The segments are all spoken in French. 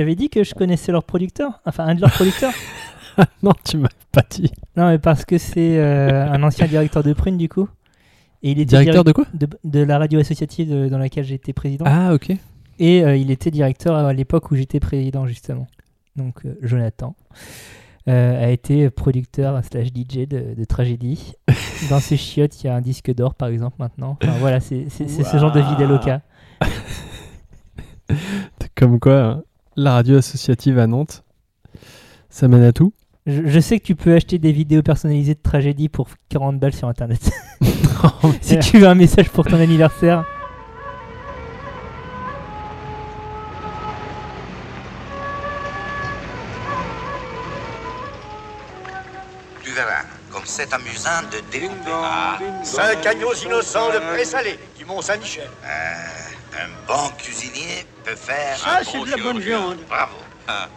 t'avais dit que je connaissais leur producteur Enfin, un de leurs producteurs? Non, tu m'as pas dit. Non, mais parce que c'est euh, un ancien directeur de Prune, du coup. Et il était Directeur de quoi? de, de la radio associative de- dans laquelle j'étais président. Ah, ok. Et euh, il était directeur à l'époque où j'étais président, justement. Donc, euh, Jonathan euh, a été producteur slash DJ de, de Tragédie. Dans ses chiottes, il y a un disque d'or, par exemple, maintenant. Enfin, voilà, c'est ce genre de vie d'Aloca. Comme quoi, hein, la radio associative à Nantes, ça mène à tout. Je, je sais que tu peux acheter des vidéos personnalisées de Tragédie pour 40 balles sur Internet. si tu veux un message pour ton anniversaire. Tu verras, comme c'est amusant de découper. Ah, Cinq agneaux innocents de présalé du Mont-Saint-Michel. Euh, un bon cuisinier peut faire. Ça, un c'est bon de la bonne viande. Bravo. Ah.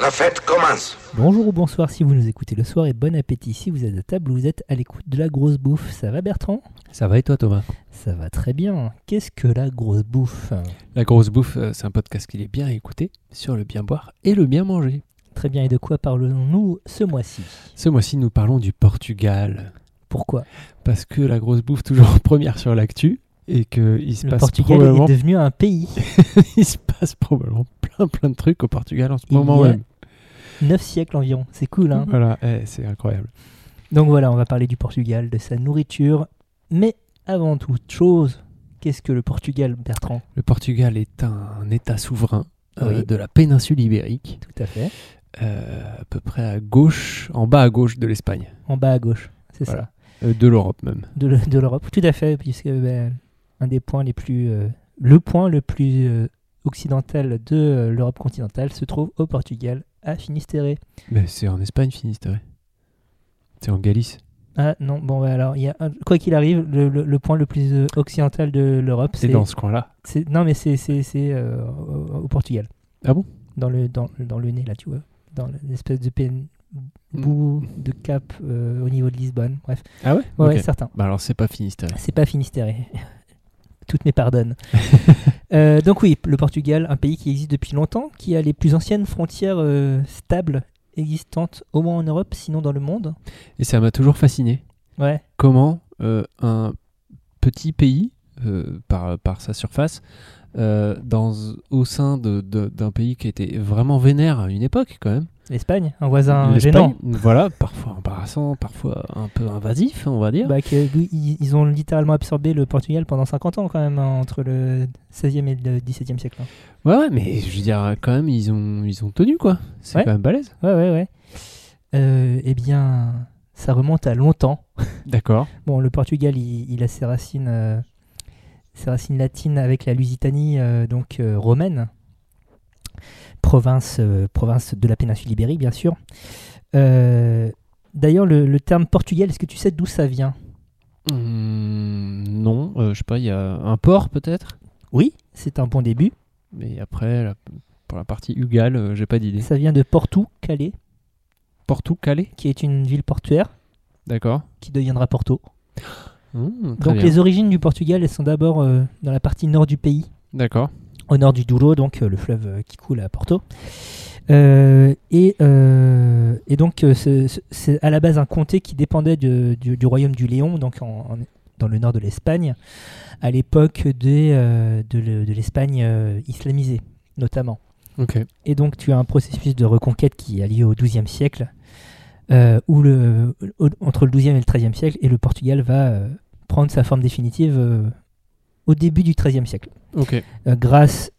La fête commence. Bonjour ou bonsoir si vous nous écoutez le soir et bon appétit si vous êtes à table ou vous êtes à l'écoute de la grosse bouffe. Ça va Bertrand? Ça va et toi, Thomas? Ça va très bien. Qu'est-ce que la grosse bouffe? La grosse bouffe, euh, c'est un podcast qu'il est bien écouté sur le bien boire et le bien manger. Très bien, et de quoi parlons-nous ce mois-ci? Ce mois-ci, nous parlons du Portugal. Pourquoi? Parce que la grosse bouffe, toujours première sur l'actu, et qu'il se Le passe Portugal probablement... est devenu un pays. il se passe probablement plein plein de trucs au Portugal en ce Il moment y a même. 9 siècles environ, c'est cool hein Voilà, eh, c'est incroyable. Donc voilà, on va parler du Portugal, de sa nourriture. Mais avant toute chose, qu'est-ce que le Portugal, Bertrand? Le Portugal est un État souverain euh, Oui. de la péninsule ibérique, Tout à fait. euh, à peu près à gauche, en bas à gauche de l'Espagne, En bas à gauche, c'est Voilà. ça. Euh, de l'Europe même. De l'Europe, tout à fait, puisque ben, un des points les plus... euh, le point le plus euh, occidental de euh, l'Europe continentale se trouve au Portugal, à Finistère. Mais c'est en Espagne, Finistère. C'est en Galice. Ah non, bon, bah, alors, y a un- quoi qu'il arrive, le, le- le point le plus occidental de l'Europe, C'est dans ce coin-là. Non, mais c'est euh, au, au Portugal. Ah bon? Dans le, dans, dans le nez, là, tu vois. Dans l'espèce de pen- bout de cap euh, au niveau de Lisbonne. Bref, Ah ouais? Ouais, certain. Bah alors c'est pas Finistère. C'est pas Finistère. Toutes mes pardonnes. Euh, donc oui, le Portugal, un pays qui existe depuis longtemps, qui a les plus anciennes frontières euh, stables existantes, au moins en Europe, sinon dans le monde. Et ça m'a toujours fasciné. Ouais. Comment euh, un petit pays, par, par sa surface, dans, au sein de- de- d'un pays qui était vraiment vénère à une époque quand même. L'Espagne, un voisin gênant. Voilà, parfois embarrassant, parfois un peu invasif, on va dire. Bah, que- ils, ils ont littéralement absorbé le Portugal pendant 50 ans quand même, hein, entre le 16e et le 17e siècle. hein. Ouais, ouais, mais je veux dire, quand même, ils ont, ils ont tenu quoi. C'est Ouais. quand même balèze. Ouais, ouais, ouais. Euh, eh bien, ça remonte à longtemps. D'accord. Bon, le Portugal, il, il a ses racines, euh, ses racines latines avec la Lusitanie, euh, donc romaine, province, euh, province de la péninsule ibérique, bien sûr. Euh, D'ailleurs, le, le terme Portugal, est-ce que tu sais d'où ça vient? Hum, non, euh, je sais pas, il y a un port peut-être? Oui, c'est un bon début. Mais après, la- pour la partie Ugal, euh, j'ai pas d'idée. Ça vient de Porto, Calais, Porto, Calais? Qui est une ville portuaire D'accord. qui deviendra Porto. Très Donc bien. les origines du Portugal, elles sont d'abord euh, dans la partie nord du pays, D'accord. Au nord du Douro, donc euh, le fleuve euh, qui coule à Porto. Euh, et, euh, et donc ce- ce- c'est à la base un comté qui dépendait de- du, du royaume du Léon, donc en- en- dans le nord de l'Espagne, à l'époque euh, de, le- de l'Espagne islamisée, notamment. Ok. Et donc tu as un processus de reconquête qui a lieu au XIIe siècle, où le, au- entre le XIIe et le XIIIe siècle, et le Portugal va prendre sa forme définitive au début du XIIIe siècle, Ok. Euh, grâce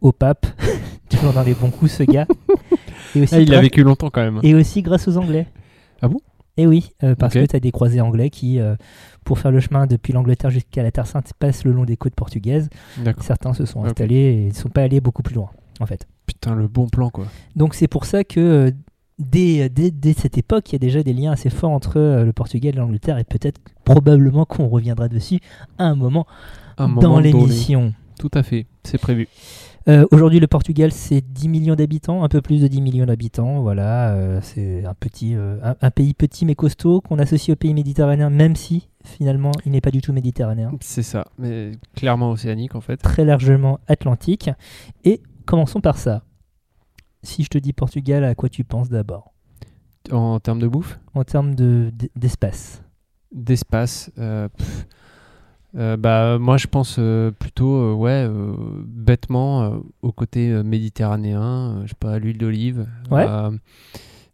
au pape, toujours dans les bons coups ce gars, et aussi, Ah, il a vécu longtemps quand même. et aussi grâce aux Anglais. Ah bon? Et oui, euh, parce que tu as des croisés anglais qui, euh, pour faire le chemin depuis l'Angleterre jusqu'à la Terre Sainte, passent le long des côtes portugaises. Certains se sont Ok. installés et ne sont pas allés beaucoup plus loin, en fait. Putain, le bon plan quoi. Donc c'est pour ça que dès, dès, dès cette époque, il y a déjà des liens assez forts entre euh, le Portugal et l'Angleterre et peut-être probablement qu'on reviendra dessus à un moment Un moment dans l'émission. Tout à fait, c'est prévu. Euh, Aujourd'hui, le Portugal, c'est 10 millions d'habitants, un peu plus de 10 millions d'habitants. Voilà, euh, c'est un petit, euh, un, un pays petit mais costaud qu'on associe au pays méditerranéen, même si finalement il n'est pas du tout méditerranéen, C'est ça, mais clairement océanique en fait. très largement atlantique. Et commençons par ça. Si je te dis Portugal, à quoi tu penses d'abord? En termes de bouffe? En termes de- d- d'espace. Euh, bah, Moi, je pense euh, plutôt, euh, ouais, bêtement, au côté méditerranéen, je sais pas, l'huile d'olive. Ouais.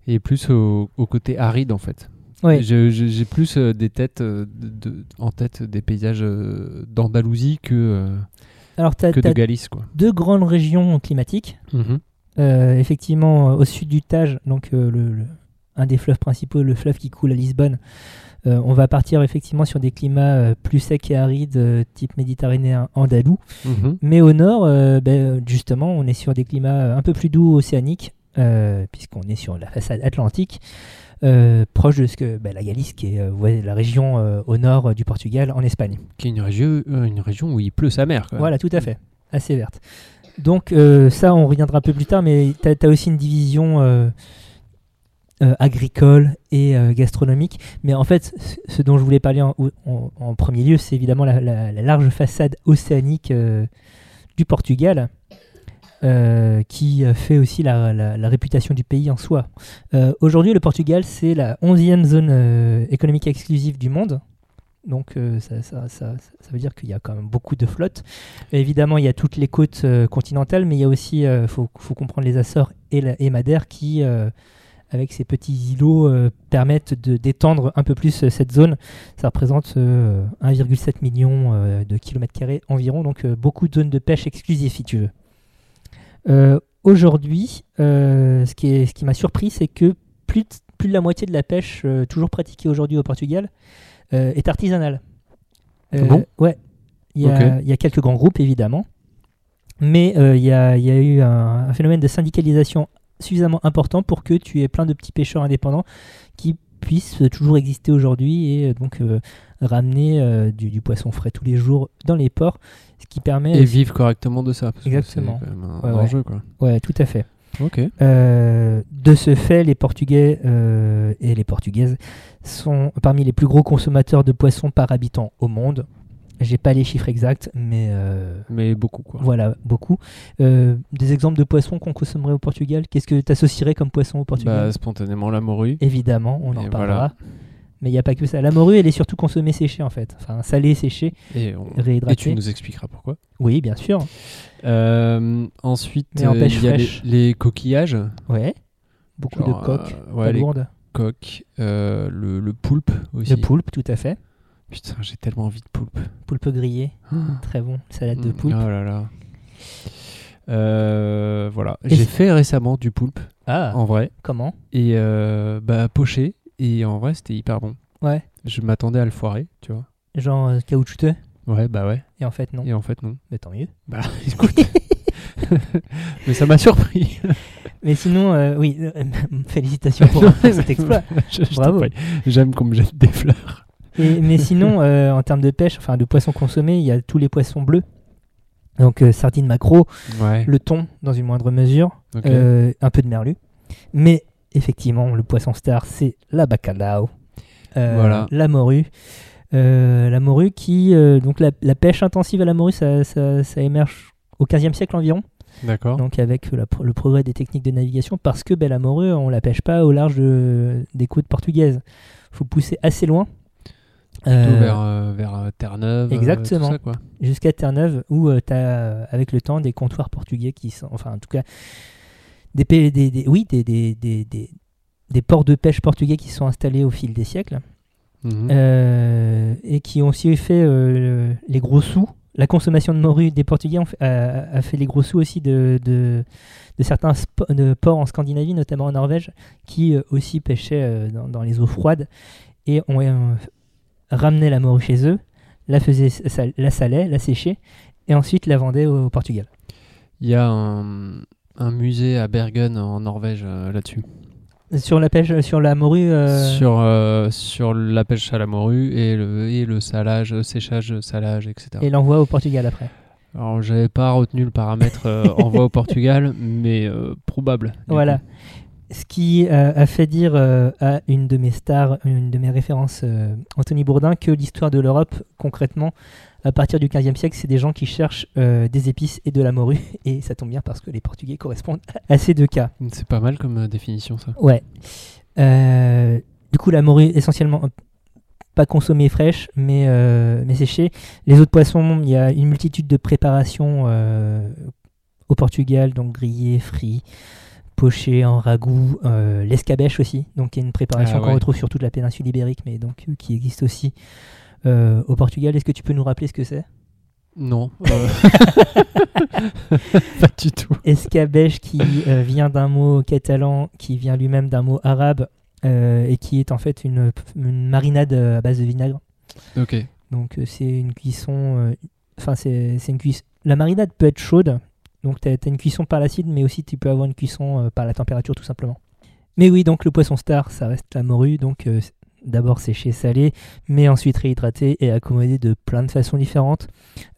et plus au, au côté aride, en fait. Ouais. J'ai plus des têtes, de, de- en tête des paysages d'Andalousie que, Alors, tu as, que de Galice, quoi. deux grandes régions climatiques. Mhm. Euh, effectivement, au sud du Tage, donc le, le- un des fleuves principaux, le fleuve qui coule à Lisbonne, euh, on va partir effectivement sur des climats euh, plus secs et arides, euh, type méditerranéen andalou. Mhm. Mais au nord, ben, justement, on est sur des climats un peu plus doux océaniques, puisqu'on est sur la façade atlantique, proche de ce que ben, la Galice, qui est la région au nord du Portugal, en Espagne. Qui est une région, une région où il pleut sa mère. Quoi. Voilà, tout à fait. Assez verte. Donc ça, on reviendra un peu plus tard, mais tu as, aussi une division euh, agricole et euh, gastronomique. Mais en fait, ce- dont je voulais parler en, premier lieu, c'est évidemment la, la- la large façade océanique euh, du Portugal. qui fait aussi la, réputation du pays en soi. Aujourd'hui, le Portugal, c'est la 11e zone économique exclusive du monde. Donc ça, veut dire qu'il y a quand même beaucoup de flottes. Évidemment, il y a toutes les côtes continentales, mais il y a aussi, il faut, comprendre les Açores et, et Madère qui, avec ces petits îlots, euh, permettent de d'étendre un peu plus euh, cette zone. Ça représente euh, 1,7 million euh, de kilomètres carrés environ, donc beaucoup de zones de pêche exclusives si tu veux. Aujourd'hui, ce qui, est- ce qui m'a surpris, c'est que plus de, plus de la moitié de la pêche toujours pratiquée aujourd'hui au Portugal est artisanale. Euh, bon? Ouais. Il y, a, Ok. il y a quelques grands groupes, évidemment. Mais euh, il y, a, il y a eu un, un phénomène de syndicalisation suffisamment important pour que tu aies plein de petits pêcheurs indépendants qui puissent toujours exister aujourd'hui et euh, donc euh, ramener euh, du, du poisson frais tous les jours dans les ports, ce qui permet... Et vivre correctement de ça. parce que Exactement. C'est quand même un Ouais, ouais. enjeu, quoi. Ouais, tout à fait. Euh, de ce fait, les Portugais et les Portugaises sont parmi les plus gros consommateurs de poissons par habitant au monde. J'ai pas les chiffres exacts, mais euh, Mais beaucoup, quoi. voilà, beaucoup. Euh, des exemples de poissons qu'on consommerait au Portugal Qu'est-ce que tu associerais comme poisson au Portugal? Bah, spontanément, la morue. Évidemment, on en Et parlera. voilà. Mais il n'y a pas que ça. La morue, elle est surtout consommée séchée en fait. Enfin, salée, séchée, Et, on- réhydratée. et tu nous expliqueras pourquoi. Oui, bien sûr. Euh, ensuite, en y a les, coquillages. Ouais. Beaucoup Genre, de coques. ouais, les coques. le, le poulpe aussi. Le poulpe, tout à fait. Putain, j'ai tellement envie de poulpe. Poulpe grillé, très bon. Salade de Mm, poulpe. Oh là là. Euh, voilà. J'ai fait récemment du poulpe, Ah, en vrai. comment? Et euh, bah, poché. Et en vrai, c'était hyper bon. Ouais. Je m'attendais à le foirer, tu vois. Genre euh, caoutchouteux? Ouais, bah ouais. Et en fait, non. Et en fait, non. Mais tant mieux. Bah, écoute. Mais ça m'a surpris. Mais sinon, euh, oui, euh, félicitations pour, cet exploit. Je- je t'en Bravo. J'aime qu'on me jette des fleurs. Et- mais sinon, euh, en termes de pêche, enfin de poissons consommés, il y a tous les poissons bleus. Donc euh, sardines, maquereaux, Ouais. le thon dans une moindre mesure, euh, un peu de merlu. Mais effectivement, le poisson star, c'est la bacalao, Euh, Voilà. la morue. La morue qui, donc la, la pêche intensive à la morue, ça, ça- ça émerge au 15e siècle environ. D'accord. donc avec la le progrès des techniques de navigation, parce que ben, la morue, on la pêche pas au large de- des côtes portugaises. faut pousser assez loin. Plutôt Euh, vers, euh, vers euh, Terre-Neuve. exactement. jusqu'à Terre-Neuve, où tu as, avec le temps, des comptoirs portugais qui sont, enfin, en tout cas, des, des, des- oui, des, des, des, des- des ports de pêche portugais qui sont installés au fil des siècles, Mhm. euh, et qui ont aussi fait euh, les gros sous. La consommation de morue des Portugais fait- a, a fait les gros sous aussi de, de, de certains de ports en Scandinavie, notamment en Norvège, qui euh, aussi pêchaient dans, dans les eaux froides et ont ramené la morue chez eux, la, faisaient, sa- la salaient, la séchaient et ensuite la vendaient au, au Portugal. Il y a un, un musée à Bergen en Norvège euh, là-dessus. Sur la pêche, sur la morue, euh, Sur, euh, sur la pêche à la morue et le, et le salage, séchage, salage, etc. et l'envoie au Portugal après. Alors, j'avais pas retenu le paramètre envoi au Portugal, mais probable. Voilà. coup. Ce qui euh, a fait dire euh, à une de mes stars, une de mes références, euh, Anthony Bourdin, que l'histoire de l'Europe, concrètement, à partir du 15e siècle, c'est des gens qui cherchent des épices et de la morue. Et ça tombe bien parce que les Portugais correspondent à ces deux cas. C'est pas mal comme définition, ça. Ouais. Du coup, la morue, essentiellement, pas consommée fraîche, mais, mais séchée. Les autres poissons, il y a une multitude de préparations au Portugal, donc grillé, frit, poché en ragoût, euh, l'escabèche aussi, donc qui est une préparation Ah qu'on ouais. retrouve sur toute la péninsule ibérique, mais donc euh, qui existe aussi euh, au Portugal. Est-ce que tu peux nous rappeler ce que c'est? Non. pas du tout. Escabèche qui vient d'un mot catalan, qui vient lui-même d'un mot arabe, et qui est en fait une, une marinade à base de vinaigre. Ok. Donc c'est une cuisson. Enfin, c'est c'est une cuisson. La marinade peut être chaude, donc tu as, une cuisson par l'acide, mais aussi tu peux avoir une cuisson euh, par la température tout simplement. Mais oui, donc le poisson star, ça reste la morue, donc euh, d'abord séché, salé, mais ensuite réhydraté et accommodé de plein de façons différentes.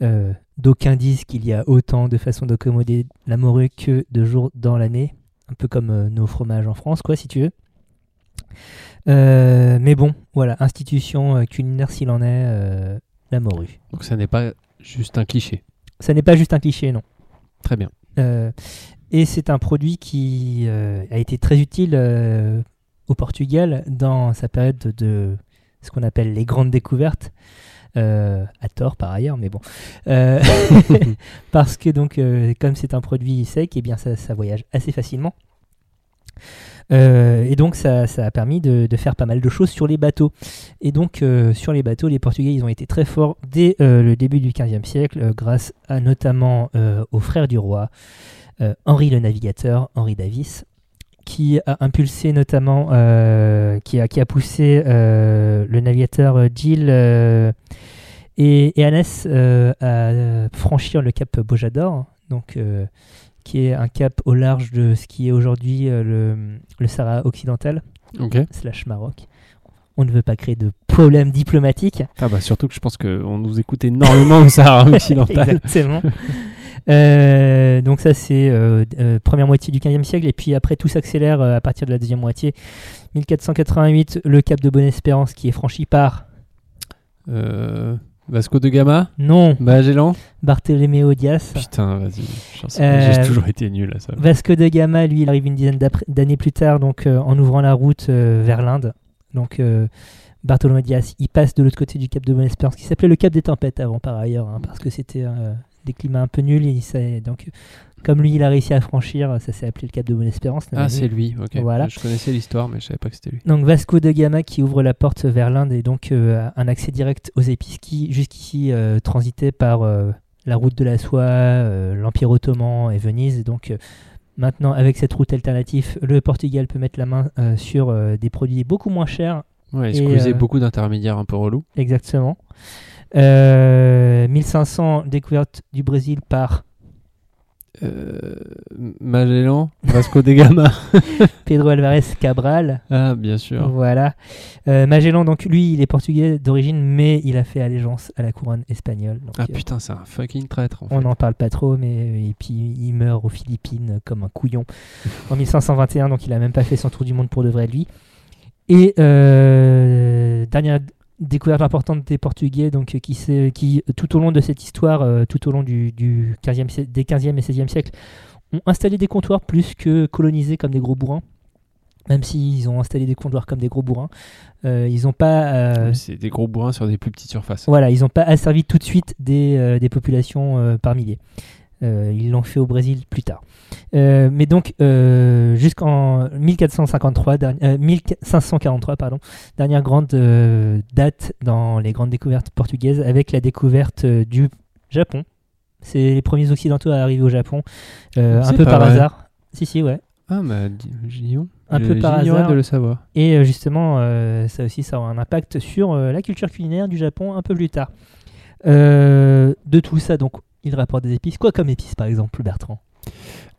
Euh, D'aucuns disent qu'il y a autant de façons d'accommoder la morue que de jours dans l'année, un peu comme euh, nos fromages en France, quoi, si tu veux. Euh, mais bon, voilà, institution culinaire s'il en est, la morue. Donc ça n'est pas juste un cliché. Ça n'est pas juste un cliché, non. Très bien. Euh, et c'est un produit qui euh, a été très utile euh, au Portugal dans sa période de, ce qu'on appelle les grandes découvertes. Euh, à tort par ailleurs, mais bon. Euh, parce que donc, euh, comme c'est un produit sec, et bien ça, ça voyage assez facilement. Euh, et donc ça, ça a permis de, faire pas mal de choses sur les bateaux. Et donc euh, sur les bateaux, les Portugais ils ont été très forts dès euh, le début du XVe siècle, grâce à notamment aux frères du roi, Henri le navigateur, Henri Davis, qui a impulsé notamment, qui, a, qui a poussé le navigateur Gilles et, et Annès à franchir le cap Bojador, donc qui est un cap au large de ce qui est aujourd'hui euh, le, le Sahara occidental, slash Maroc. On ne veut pas créer de problèmes diplomatiques. Ah bah surtout que je pense qu'on nous écoute énormément au Sahara occidental. Exactement. Euh, donc ça c'est euh, euh, première moitié du 15e siècle et puis après tout s'accélère euh, à partir de la deuxième moitié. 1488, le cap de Bonne-Espérance qui est franchi par Vasco de Gama non Magellan Bartolomeo Diaz. Putain, vas-y. Euh, J'ai toujours été nul à ça. Vasco de Gama, lui, il arrive une dizaine d'années plus tard, donc euh, en ouvrant la route euh, vers l'Inde. Donc Bartolomé Diaz, il passe de l'autre côté du cap de Bonne-Espérance, qui s'appelait le cap des tempêtes avant par ailleurs, hein, parce que c'était des climats un peu nuls. Et donc, euh, comme lui, il a réussi à franchir, ça s'est appelé le cap de Bonne-Espérance. Ah, c'est lui, ok. Voilà. Je connaissais l'histoire, mais je savais pas que c'était lui. Donc Vasco de Gama qui ouvre la porte vers l'Inde et donc euh, un accès direct aux épices qui jusqu'ici euh, transitaient par euh, la route de la soie, euh, l'Empire ottoman et Venise. Et donc euh, maintenant avec cette route alternative, le Portugal peut mettre la main euh, sur euh, des produits beaucoup moins chers. Ouais, euh, beaucoup d'intermédiaires un peu relous. Exactement. Euh, 1500 découverte du Brésil par Euh, Magellan Vasco de Gama Pedro Alvarez Cabral. Ah, bien sûr. Voilà. Euh, Magellan, donc lui, il est portugais d'origine, mais il a fait allégeance à la couronne espagnole. Donc, Ah euh, putain, c'est un fucking traître en. On n'en parle pas trop, mais euh, et puis il meurt aux Philippines comme un couillon en 1521, donc il a même pas fait son tour du monde pour de vrai lui. Et euh, dernière découverte importante des Portugais, donc euh, qui, s'est- qui tout au long de cette histoire, euh, tout au long du, du 15e, siè- des 15e et 16e siècles, ont installé des comptoirs plus que colonisés comme des gros bourrins. Même s'ils ont installé des comptoirs comme des gros bourrins, euh, ils n'ont pas euh, C'est des gros bourrins sur des plus petites surfaces. voilà, ils n'ont pas asservi tout de suite des, euh, des populations euh, par milliers. Euh, ils l'ont fait au Brésil plus tard. Euh, mais donc, euh, jusqu'en 1453, derni- euh, 1543, pardon, dernière grande date dans les grandes découvertes portugaises avec la découverte du Japon. C'est les premiers occidentaux à arriver au Japon, un peu par vrai. hasard. Si, si, ouais. Ah, bah. Un peu par hasard. de le savoir. Et justement, euh, ça aussi, ça aura un impact sur euh, la culture culinaire du Japon un peu plus tard. Euh, de tout ça, donc, il rapporte des épices. Quoi comme épices, par exemple, Bertrand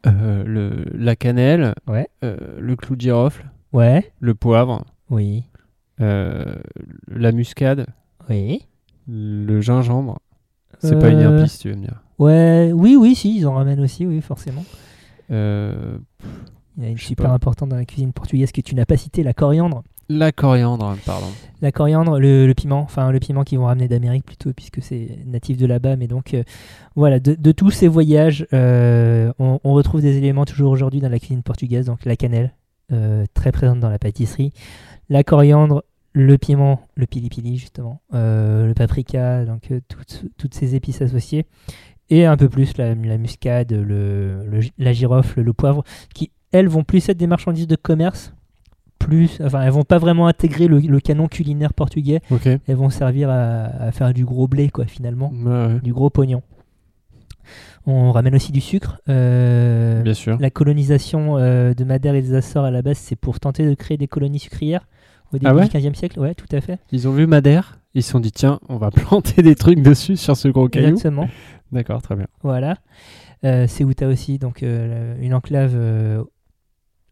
Euh, le, la cannelle, Ouais. euh, le clou de girofle, Ouais. le poivre, Oui. euh, la muscade, Oui. le gingembre. C'est pas une épice, tu vas me dire. Ouais. Oui, oui, si, ils en ramènent aussi, oui, forcément. Il y a une super importante dans la cuisine portugaise que tu n'as pas cité, la coriandre. La coriandre, pardon. La coriandre, le, piment, enfin le piment qu'ils vont ramener d'Amérique plutôt, puisque c'est natif de là-bas. Mais donc, euh, voilà, de, tous ces voyages, euh, on, retrouve des éléments toujours aujourd'hui dans la cuisine portugaise. Donc, la cannelle, euh, très présente dans la pâtisserie. La coriandre, le piment, le pili-pili, justement. le paprika, donc toutes, ces épices associées. Et un peu plus la, muscade, le- la girofle, le poivre, qui, elles, vont plus être des marchandises de commerce plus, enfin, elles vont pas vraiment intégrer le, le canon culinaire portugais. Elles vont servir à, à faire du gros blé, quoi, finalement, ouais. du gros pognon. On ramène aussi du sucre. euh, Bien sûr. la colonisation euh, de Madère et des Açores à la base, c'est pour tenter de créer des colonies sucrières au début Ah ouais du XVe siècle. Ouais, tout à fait. Ils ont vu Madère, ils se sont dit tiens, on va planter des trucs dessus sur ce gros caillou. Exactement. D'accord, très bien. Voilà. Euh, Ceuta aussi, donc euh, une enclave euh,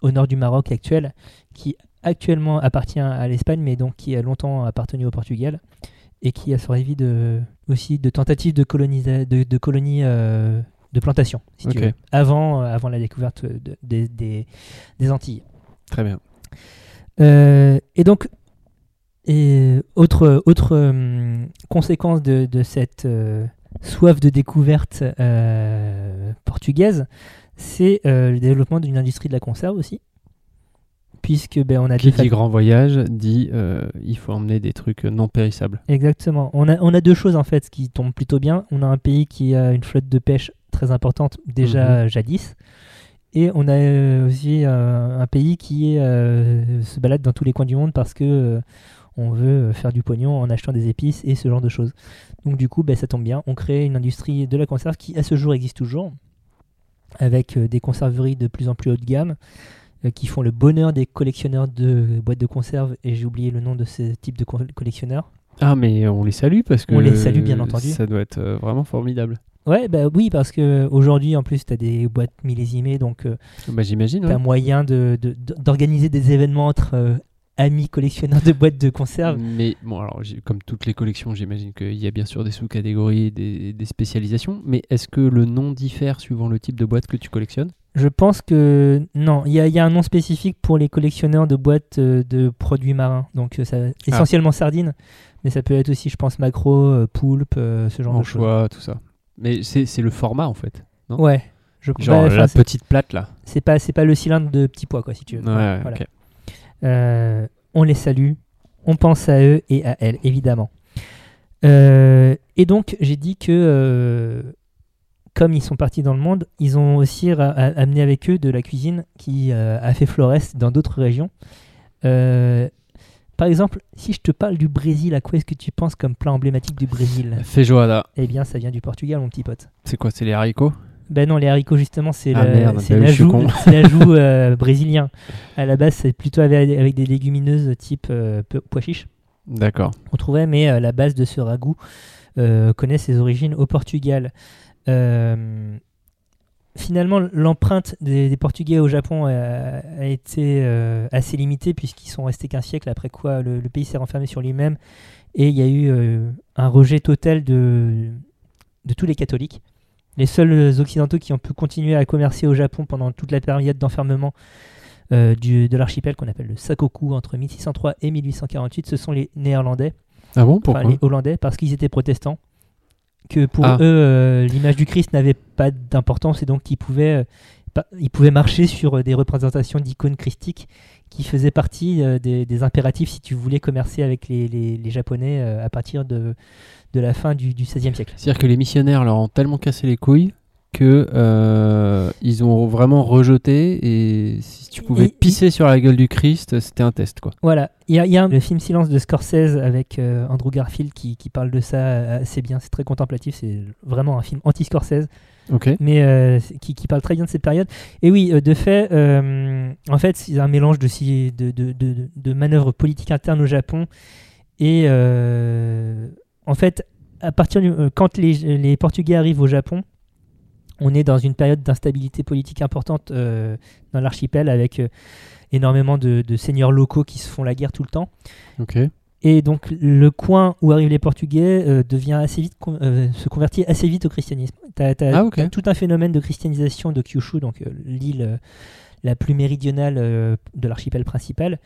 au nord du Maroc actuel, qui actuellement appartient à l'Espagne, mais donc qui a longtemps appartenu au Portugal, et qui a survécu de, aussi de tentatives de, colonisa- de, de colonies euh, de plantation, si tu veux, avant, euh, avant la découverte de- des- des- des Antilles. Très bien. Euh, et donc, et autre, autre conséquence de, de cette euh, soif de découverte portugaise, c'est euh, le développement d'une industrie de la conserve aussi. Puisque ben, on a Qui dit grand voyage dit euh, il faut emmener des trucs non périssables. Exactement. On a, on a deux choses en fait qui tombent plutôt bien. On a un pays qui a une flotte de pêche très importante déjà jadis. Et on a euh, aussi euh, un pays qui est, euh, se balade dans tous les coins du monde parce que euh, on veut faire du pognon en achetant des épices et ce genre de choses. Donc du coup, ben, ça tombe bien. On crée une industrie de la conserve qui à ce jour existe toujours, avec euh, des conserveries de plus en plus haut de gamme euh, qui font le bonheur des collectionneurs de boîtes de conserve. Et j'ai oublié le nom de ce type de co- collectionneurs. Ah mais on les salue parce que On les salue, bien entendu. Ça doit être euh, vraiment formidable. Ouais, bah oui, parce que aujourd'hui, en plus, tu as des boîtes millésimées, donc Bah j'imagine. tu as ouais. moyen de- de- de- d'organiser des événements entre euh, amis collectionneurs de boîtes de conserve. Mais bon, alors comme toutes les collections, j'imagine qu'il y a bien sûr des sous-catégories, des, des spécialisations. Mais est-ce que le nom diffère suivant le type de boîte que tu collectionnes? Je pense que non, il y, a- il y a un nom spécifique pour les collectionneurs de boîtes euh, de produits marins, donc euh, ça, essentiellement sardines, mais ça peut être aussi, je pense, macro, euh, poulpe, euh, ce genre de choses. Tout ça. Mais c'est le format en fait. non? Ouais. Je, Genre bah, la petite plate là. c'est pas le cylindre de petit pois quoi si tu veux. Ouais, Voilà. ok. Euh, on les salue, on pense à eux et à elles, évidemment. Euh, et donc, j'ai dit que, euh, comme ils sont partis dans le monde, ils ont aussi amené avec eux de la cuisine qui a fait florès dans d'autres régions. Par exemple, si je te parle du Brésil, à quoi est-ce que tu penses comme plat emblématique du Brésil? Feijoada. Eh bien, ça vient du Portugal, mon petit pote. C'est quoi C'est les haricots? Ben non, les haricots, justement, c'est Ah bah l'ajout euh, brésilien. À la base, c'est plutôt avec, avec des légumineuses type euh, po- pois chiches. D'accord. On trouvait, mais euh, la base de ce ragoût connaît ses origines au Portugal. Finalement, l'empreinte des, des Portugais au Japon a, a été assez limitée puisqu'ils sont restés qu'un siècle, après quoi le, le pays s'est renfermé sur lui-même et il y a eu un rejet total de, de tous les catholiques. Les seuls occidentaux qui ont pu continuer à commercer au Japon pendant toute la période d'enfermement euh, de l'archipel qu'on appelle le Sakoku entre 1603 et 1848, ce sont les Néerlandais Ah bon enfin, Pourquoi les Hollandais, parce qu'ils étaient protestants. Que pour Ah. eux, euh, l'image du Christ n'avait pas d'importance et donc ils pouvaient, ils pouvaient marcher sur euh, des représentations d'icônes christiques qui faisaient partie euh, des, des impératifs si tu voulais commercer avec les, les- les Japonais euh, à partir de, de la fin du, XVIe siècle. C'est-à-dire que les missionnaires leur ont tellement cassé les couilles que euh, ils ont vraiment rejeté et si tu pouvais Et- pisser sur la gueule du Christ, c'était un test quoi. Voilà, il y a, il y a le film Silence de Scorsese avec euh, Andrew Garfield qui, qui parle de ça assez bien, c'est très contemplatif, c'est vraiment un film anti-Scorsese. Ok. mais euh, qui, qui parle très bien de cette période. Et oui, euh, de fait, euh, en fait, c'est un mélange de, de, de, de- de manœuvres politiques internes au Japon et en fait, à partir du, quand les, les Portugais arrivent au Japon, on est dans une période d'instabilité politique importante dans l'archipel avec énormément de, de seigneurs locaux qui se font la guerre tout le temps. Ok. Et donc le coin où arrivent les Portugais euh, devient assez vite, con- euh, se convertit assez vite au christianisme. Tu as, Ah, ok. tout un phénomène de christianisation de Kyushu, donc euh, l'île la plus méridionale de l'archipel principal,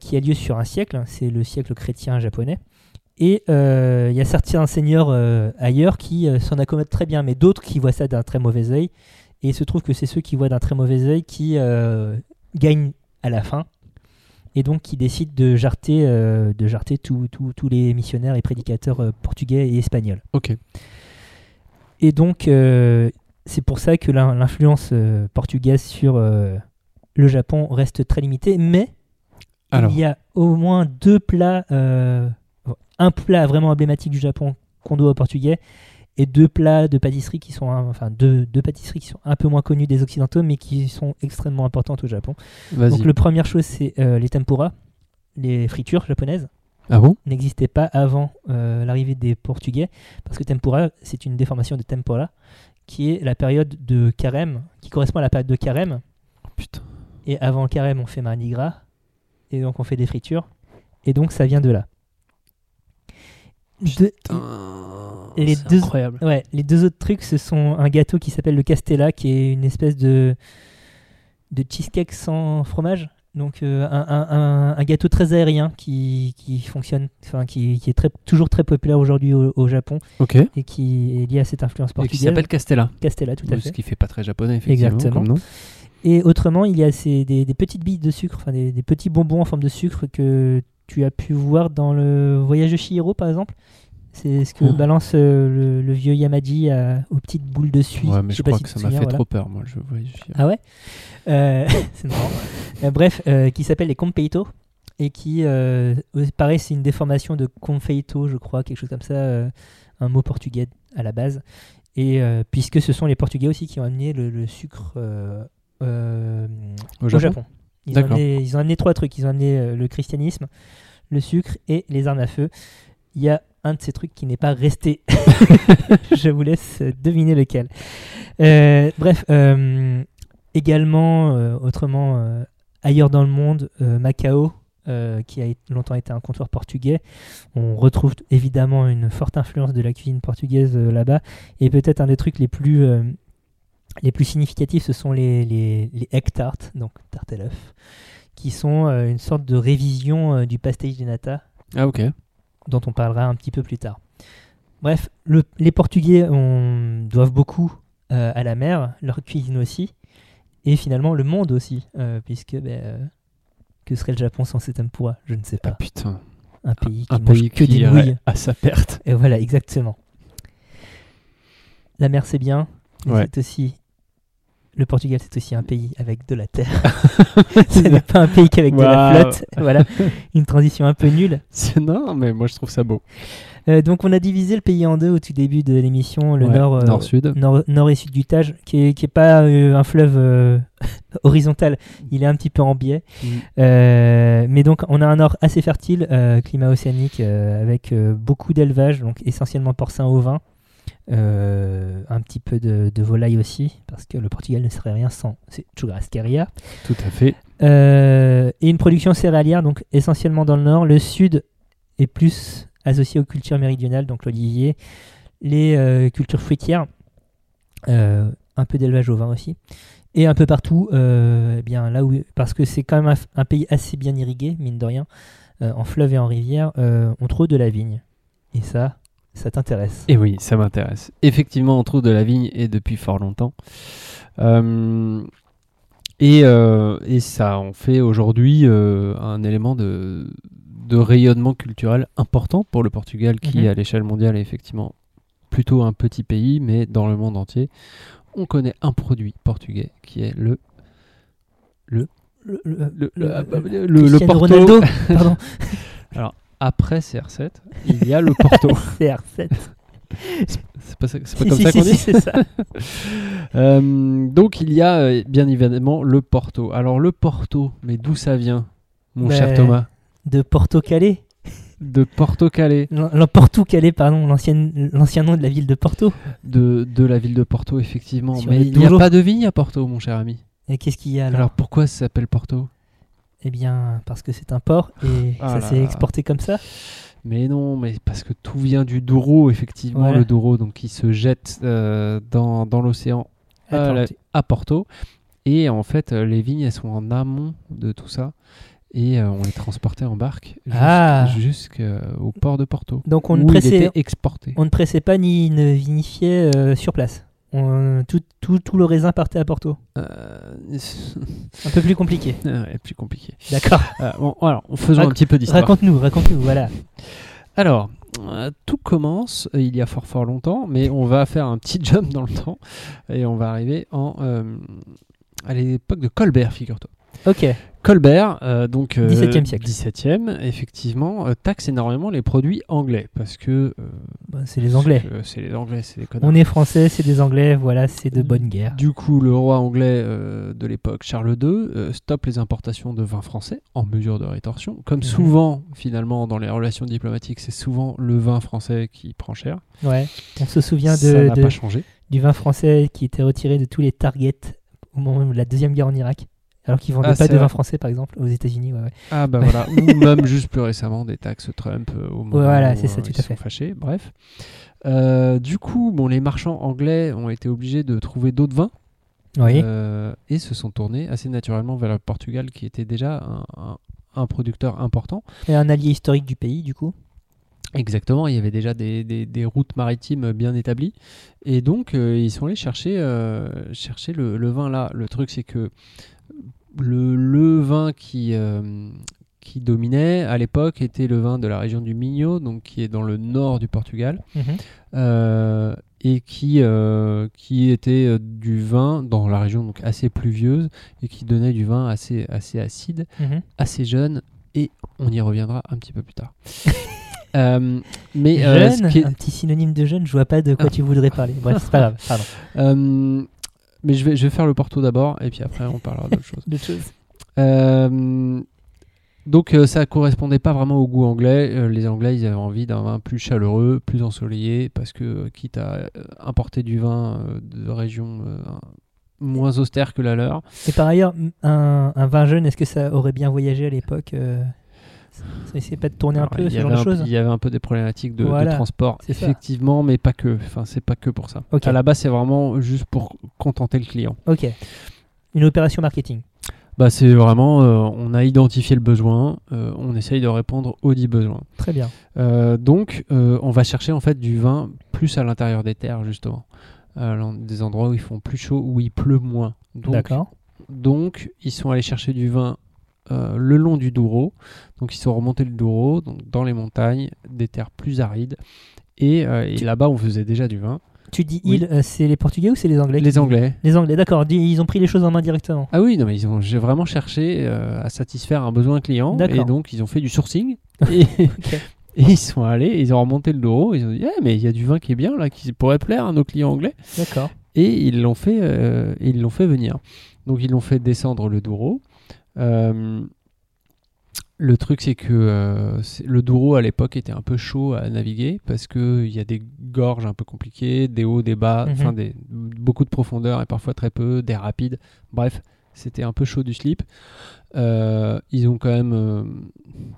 qui a lieu sur un siècle. C'est le siècle chrétien japonais. Et il y a certains seigneurs ailleurs qui s'en accommodent très bien, mais d'autres qui voient ça d'un très mauvais œil. Et il se trouve que c'est ceux qui voient d'un très mauvais œil qui gagnent à la fin. Et donc qui décident de jarter, euh, de jarter tous les missionnaires et prédicateurs euh, portugais et espagnols. Ok. Et donc, euh, c'est pour ça que l'in- l'influence portugaise sur le Japon reste très limitée. Mais Alors, il y a au moins deux plats, un plat vraiment emblématique du Japon qu'on doit aux Portugais, et deux plats de pâtisserie qui sont, un- enfin deux, deux pâtisseries qui sont un peu moins connues des Occidentaux, mais qui sont extrêmement importantes au Japon. Donc, la première chose, c'est euh, les tempura, les fritures japonaises Ah bon? N'existait pas avant euh, l'arrivée des Portugais, parce que tempura, c'est une déformation de tempora, qui est la période de carême, qui correspond à la période de carême. Oh, Putain. Et avant le carême, on fait mardi gras, et donc on fait des fritures, et donc ça vient de là. Les deux- incroyable. ouais, les deux autres trucs, ce sont un gâteau qui s'appelle le castella, qui est une espèce de, de cheesecake sans fromage. Donc euh, un, un- un- un gâteau très aérien qui, qui fonctionne, enfin qui, qui est très, toujours très populaire aujourd'hui au, au Japon et qui est lié à cette influence Et qui portugaise. s'appelle Castella. Castella, tout à Ce fait. qui fait pas très japonais, effectivement. Exactement. comme nom. Et autrement, il y a ces, des, des petites billes de sucre, enfin des, des petits bonbons en forme de sucre que tu as pu voir dans le voyage de Chihiro, par exemple. C'est ce que Oh. balance euh, le, le vieux Yamaji à- aux petites boules de suie. Ouais, mais je pas crois si que ça m'a fait voilà. trop peur, moi. Je voyais chier. Ah ouais Euh, C'est marrant. Euh, bref, euh, qui s'appelle les Compeito et qui, euh, pareil, c'est une déformation de confeito, je crois, quelque chose comme ça, euh, un mot portugais à la base. Et euh, puisque ce sont les Portugais aussi qui ont amené le, le sucre euh, euh, Au au Japon, Japon. Ils ont, amené, ils ont amené trois trucs. Ils ont amené euh, le christianisme, le sucre et les armes à feu. Il y a un de ces trucs qui n'est pas resté. Je vous laisse euh, deviner lequel. Euh, bref, euh, également, euh, autrement, ailleurs dans le monde, Macao, qui a longtemps été un comptoir portugais. On retrouve évidemment une forte influence de la cuisine portugaise là-bas. Et peut-être un des trucs les plus, les plus significatifs, ce sont les, les, les egg tarts, donc tartes à l'œuf, qui sont euh, une sorte de révision euh, du pastéis de nata Ah, ok. dont on parlera un petit peu plus tard. Bref, le- les Portugais on, doivent beaucoup euh, à la mer, leur cuisine aussi, et finalement le monde aussi, puisque ben, que serait le Japon sans ses tempura Je ne sais Ah, pas. putain. Un pays qui Un mange pays que qui des nouilles. à sa perte. Et voilà, exactement. La mer c'est bien, Ouais. c'est aussi le Portugal, c'est aussi un pays avec de la terre. Ce n'est pas un pays qu'avec de la flotte. Voilà, une transition un peu nulle. Non, mais moi, je trouve ça beau. Euh, donc on a divisé le pays en deux au tout début de l'émission, le Ouais, nord, euh, nord-sud. nord, nord et sud du Tage, qui est, qui est pas euh, un fleuve horizontal, il est un petit peu en biais. Mm. Mais donc on a un nord assez fertile, climat océanique, avec beaucoup d'élevage, donc essentiellement porcin ovin, euh, un petit peu de, de volaille aussi, parce que le Portugal ne serait rien sans churrascaria. Tout à fait. Euh, et une production céréalière, donc essentiellement dans le nord. Le sud est plus associé aux cultures méridionales, donc l'olivier, les euh, cultures fruitières, un peu d'élevage au vin aussi. Et un peu partout, eh bien là où, parce que c'est quand même un, un pays assez bien irrigué, mine de rien, en fleuve et en rivière, on trouve de la vigne. Et ça, ça t'intéresse. Et oui, ça m'intéresse. Effectivement, on trouve de la vigne et depuis fort longtemps. Euh, et, euh, et ça en fait aujourd'hui euh, un élément de, de rayonnement culturel important pour le Portugal, qui Mhm. à l'échelle mondiale est effectivement plutôt un petit pays, mais dans le monde entier, on connaît un produit portugais qui est le Le, le- le, le, le- le- le- le Cristiano Porto. Ronaldo, pardon, Après CR7, il y a le Porto. CR7. c'est pas, ça- c'est pas Si, comme si, ça qu'on si, dit c'est ça. Euh, donc il y a euh, bien évidemment le Porto. Alors le Porto, mais d'où ça vient, mon cher Ben, Thomas? De Porto Calais. De Porto Calais, L'en- l'en- Porto Calais, pardon, l'ancien nom de la ville de Porto. de, de la ville de Porto effectivement. Mais il n'y a pas de vigne à Porto, mon cher ami. Et qu'est-ce qu'il y a Alors, alors, pourquoi ça s'appelle Porto? Eh bien, parce que c'est un port et Ah ça s'est exporté comme ça. Mais non, mais parce que tout vient du Douro, effectivement, Voilà. le Douro, donc qui se jette euh, dans, dans l'océan tu- à Porto. Et en fait, euh, les vignes, elles sont en amont de tout ça. Et euh, on les transportait en barque jusqu'- Ah. jusqu'au port de Porto. Donc on ne, où il pressait, était exporté. on ne pressait pas ni ne vinifiait euh, sur place. On- tout, tout, tout le raisin partait à Porto. Euh, Un peu plus compliqué. ouais, plus compliqué. D'accord. Euh, bon, alors, faisons Rac- un petit peu d'histoire. Raconte-nous, raconte-nous, voilà. Alors, euh, tout commence euh, il y a fort fort longtemps, mais on va faire un petit jump dans le temps et on va arriver en, euh, à l'époque de Colbert, figure-toi. Ok. Colbert, euh, donc euh, 17e siècle. 17e, effectivement, euh, taxe énormément les produits anglais parce que euh, Bah, c'est les Anglais. c'est les Anglais, c'est des connards. On est français, c'est des Anglais, voilà, c'est de bonne guerre. Du coup, le roi anglais euh, de l'époque, Charles II, euh, stoppe les importations de vin français en mesure de rétorsion. Comme Mhm. souvent, finalement, dans les relations diplomatiques, c'est souvent le vin français qui prend cher. Ouais. On se souvient de, n'a de- pas changé. du vin français qui était retiré de tous les targets au moment de la deuxième guerre en Irak. Alors qu'ils vendaient Ah, pas de vin français, par exemple, aux États-Unis. Ouais, ouais. Ah bah voilà, ou même juste plus récemment des taxes Trump euh, au moment voilà, où, c'est ça, euh, tout ils à sont fait. fâchés. Bref, Euh, du coup, bon, les marchands anglais ont été obligés de trouver d'autres vins Oui. euh, et se sont tournés assez naturellement vers le Portugal, qui était déjà un, un- un producteur important. Et un allié historique du pays, du coup. Exactement, il y avait déjà des, des- des routes maritimes bien établies. Et donc, euh, ils sont allés chercher, euh, chercher le, le vin là. Le truc, c'est que le, le vin qui, euh, qui dominait à l'époque était le vin de la région du Minho, donc qui est dans le nord du Portugal, Mhm. euh, et qui, euh, qui était euh, du vin dans la région donc assez pluvieuse et qui donnait du vin assez, assez acide Mhm. assez jeune et on y reviendra un petit peu plus tard. Euh, mais euh, ce jeune, qui est- un petit synonyme de jeune, je vois pas de quoi Ah. tu voudrais parler. Bref, c'est pas grave, pardon. euh, mais je vais, je vais faire le Porto d'abord et puis après on parlera d'autre chose. D'autres choses Euh, donc euh, ça correspondait pas vraiment au goût anglais. Euh, les Anglais ils avaient envie d'un vin plus chaleureux, plus ensoleillé parce que euh, quitte à importer du vin de régions moins austères que la leur, Et par ailleurs, un, un vin jeune, est-ce que ça aurait bien voyagé à l'époque Ça essayait pas de tourner un peu, ce genre de choses Il y avait un peu des problématiques de, transport, ça. effectivement, mais pas que. Enfin, c'est pas que pour ça. À la base, c'est vraiment juste pour contenter le client. Ok. Une opération marketing. Bah, c'est vraiment, euh, on a identifié le besoin, euh, on essaye de répondre aux dix besoins. Très bien. Euh, donc, on va chercher en fait du vin plus à l'intérieur des terres justement, des endroits où ils font plus chaud, où il pleut moins. D'accord. Donc, ils sont allés chercher du vin le long du Douro. Donc, ils sont remontés le Douro, donc dans les montagnes, des terres plus arides. Et, là-bas, on faisait déjà du vin. Tu dis Oui. ils, euh, c'est les Portugais ou c'est les Anglais Les Anglais. Les Anglais, d'accord. Ils ont pris les choses en main directement. Ah oui, non, mais ils ont j'ai vraiment cherché euh, à satisfaire un besoin client. D'accord. Et donc, ils ont fait du sourcing. et, ils sont allés, ils ont remonté le Douro. Ils ont dit, Eh, mais il y a du vin qui est bien là, qui pourrait plaire à nos clients anglais. D'accord. et ils l'ont fait, euh, ils l'ont fait venir. Donc ils l'ont fait descendre le Douro. Euh, le truc c'est que euh, le Douro à l'époque était un peu chaud à naviguer parce que il y a des gorges un peu compliquées, des hauts, des bas, Mhm. enfin des beaucoup de profondeur et parfois très peu, des rapides. Bref, c'était un peu chaud du slip. Euh, ils ont quand même, euh,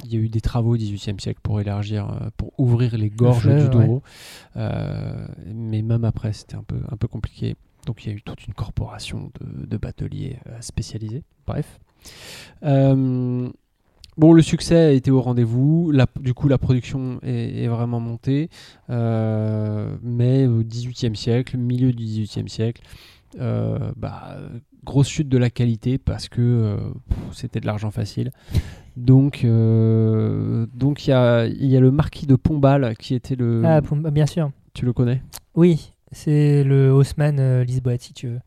il y a eu des travaux au XVIIIe siècle pour élargir, pour ouvrir les gorges fleuve, du. Douro. Mais même après, c'était un peu, un peu compliqué. Donc il y a eu toute une corporation de, de bateliers spécialisés. Bref. Euh, bon, le succès a été au rendez-vous. Du coup, la production est, est vraiment montée. Euh, mais au XVIIIe siècle, milieu du XVIIIe siècle, euh, bah, grosse chute de la qualité parce que euh, c'était de l'argent facile. Donc, donc il y a, y a le marquis de Pombal qui était le. Ah, bien sûr. Tu le connais? Oui, c'est le Haussmann Lisboète, si tu veux.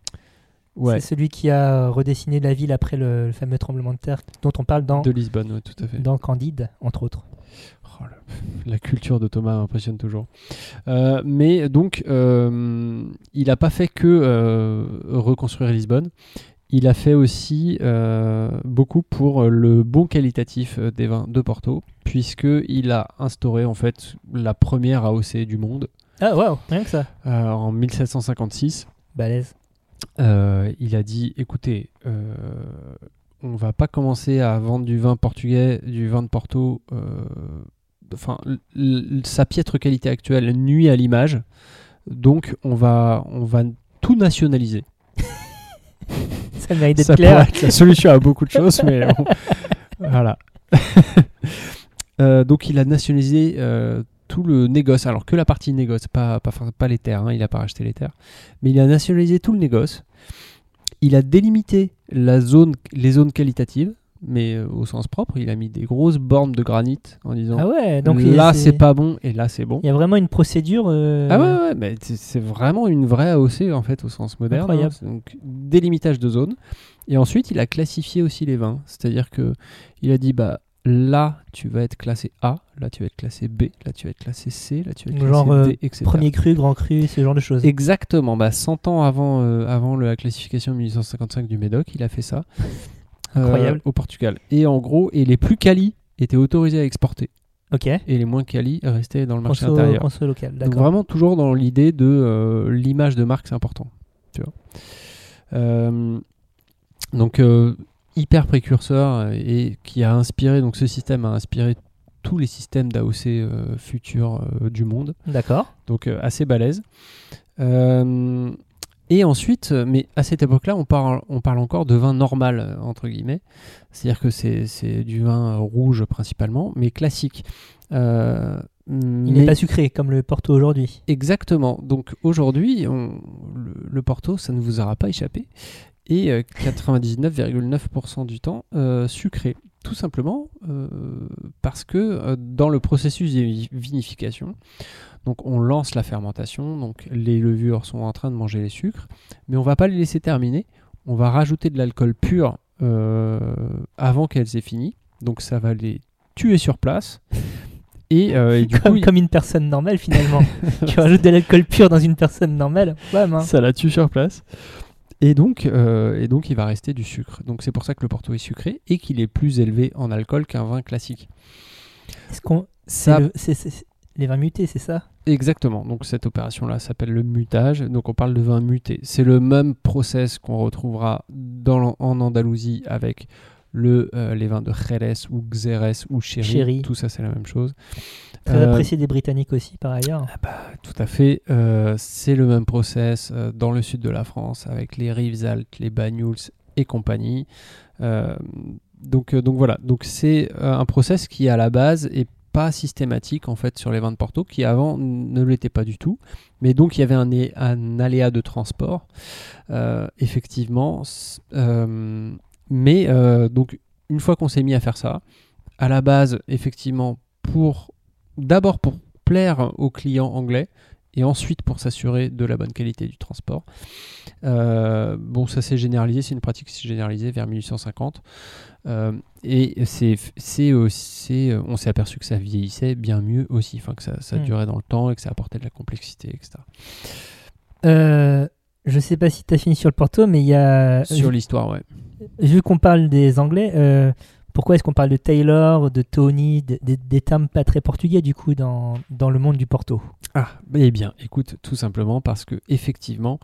Ouais. C'est celui qui a redessiné la ville après le, le fameux tremblement de terre dont on parle dans, De Lisbonne, ouais, tout à fait. dans Candide, entre autres. Oh, la, la culture de Thomas m'impressionne toujours. Euh, mais donc, euh, il n'a pas fait que euh, reconstruire Lisbonne. Il a fait aussi beaucoup pour le bon qualitatif des vins de Porto, puisqu'il a instauré en fait la première AOC du monde Ah, waouh, rien que ça. en 1756. Balèze. Euh, il a dit écoutez, euh, on va pas commencer à vendre du vin portugais, du vin de Porto. euh, Enfin, sa piètre qualité actuelle nuit à l'image. Donc, on va, on va tout nationaliser. Ça mérite d'être clair. être la solution à beaucoup de choses, mais voilà. Euh, donc il a nationalisé euh, tout le négoce, alors que la partie négoce, pas, pas, pas les terres, hein, il a pas racheté les terres, mais il a nationalisé tout le négoce. Il a délimité la zone, les zones qualitatives, mais euh, au sens propre, il a mis des grosses bornes de granit en disant Ah ouais, donc là c'est pas bon et là c'est bon. Il y a vraiment une procédure. euh, Ah ouais, ouais, mais c'est- vraiment une vraie AOC en fait au sens moderne. Hein. Donc délimitage de zone. Et ensuite, il a classifié aussi les vins. C'est-à-dire que il a dit bah là tu vas être classé A, là tu vas être classé B, là tu vas être classé C, là tu vas être classé Genre, euh, D, etc. Premier cru, grand cru, ce genre de choses. Exactement. Bah 100 ans avant euh, avant la classification de 1855 du Médoc, il a fait ça. euh, Incroyable. au Portugal. Et en gros, et les plus qualis étaient autorisés à exporter Ok. et les moins qualis restaient dans le marché Conso, intérieur. conso local, Donc vraiment toujours dans l'idée de euh, l'image de marque, c'est important. Tu vois. Donc hyper précurseur euh, et qui a inspiré donc ce système a inspiré tous les systèmes d'AOC euh, futurs euh, du monde. D'accord. Donc euh, assez balèze. Et ensuite, mais à cette époque-là, on parle, on parle encore de vin normal, entre guillemets. C'est-à-dire que c'est du vin rouge principalement, mais classique. Il n'est pas sucré comme le Porto aujourd'hui. Exactement. Donc aujourd'hui, le Porto, ça ne vous aura pas échappé. Et euh, 99,9% du temps euh, sucré. Tout simplement euh, parce que euh, dans le processus de vi- vinification, donc on lance la fermentation, donc les levures sont en train de manger les sucres, mais on va pas les laisser terminer. On va rajouter de l'alcool pur euh, avant qu'elles aient fini. Donc ça va les tuer sur place. Et, euh, et du coup, Comme, il- une personne normale finalement. tu rajoutes de l'alcool pur dans une personne normale. Hein. ça la tue sur place. Et donc, euh, et donc, il va rester du sucre. Donc, c'est pour ça que le Porto est sucré et qu'il est plus élevé en alcool qu'un vin classique. Est-ce qu'on- Ça, le- les vins mutés, c'est ça? Exactement. Donc, cette opération-là s'appelle le mutage. Donc, on parle de vin muté. C'est le même process qu'on retrouvera dans, en Andalousie avec le, euh, les vins de Jerez ou Xérès ou. Chéri. Tout ça, c'est la même chose. Très Euh, apprécié des Britanniques aussi par ailleurs. Tout à fait. Euh, c'est le même process euh, dans le sud de la France avec les rives altes, les Banyuls et compagnie. Donc, donc voilà. Donc c'est un process qui à la base est pas systématique en fait sur les vins de Porto, qui avant ne l'était pas du tout. Mais donc il y avait un, un aléa de transport, euh, effectivement. Euh, mais euh, donc une fois qu'on s'est mis à faire ça, à la base effectivement pour d'abord pour plaire aux clients anglais et ensuite pour s'assurer de la bonne qualité du transport. Euh, bon, ça s'est généralisé, c'est une pratique qui s'est généralisée vers 1850. Euh, et c'est, c'est, c'est, on s'est aperçu que ça vieillissait bien mieux aussi, enfin que ça, ça Hmm. durait dans le temps et que ça apportait de la complexité, etc. Euh, je sais pas si tu as fini sur le Porto, mais il y a. Sur l'histoire, ouais. Vu qu'on parle des Anglais, euh, pourquoi est-ce qu'on parle de Taylor, de Tony, de- de- des termes pas très portugais du coup dans, dans le monde du Porto? Ah, eh bien, écoute, tout simplement parce que effectivement,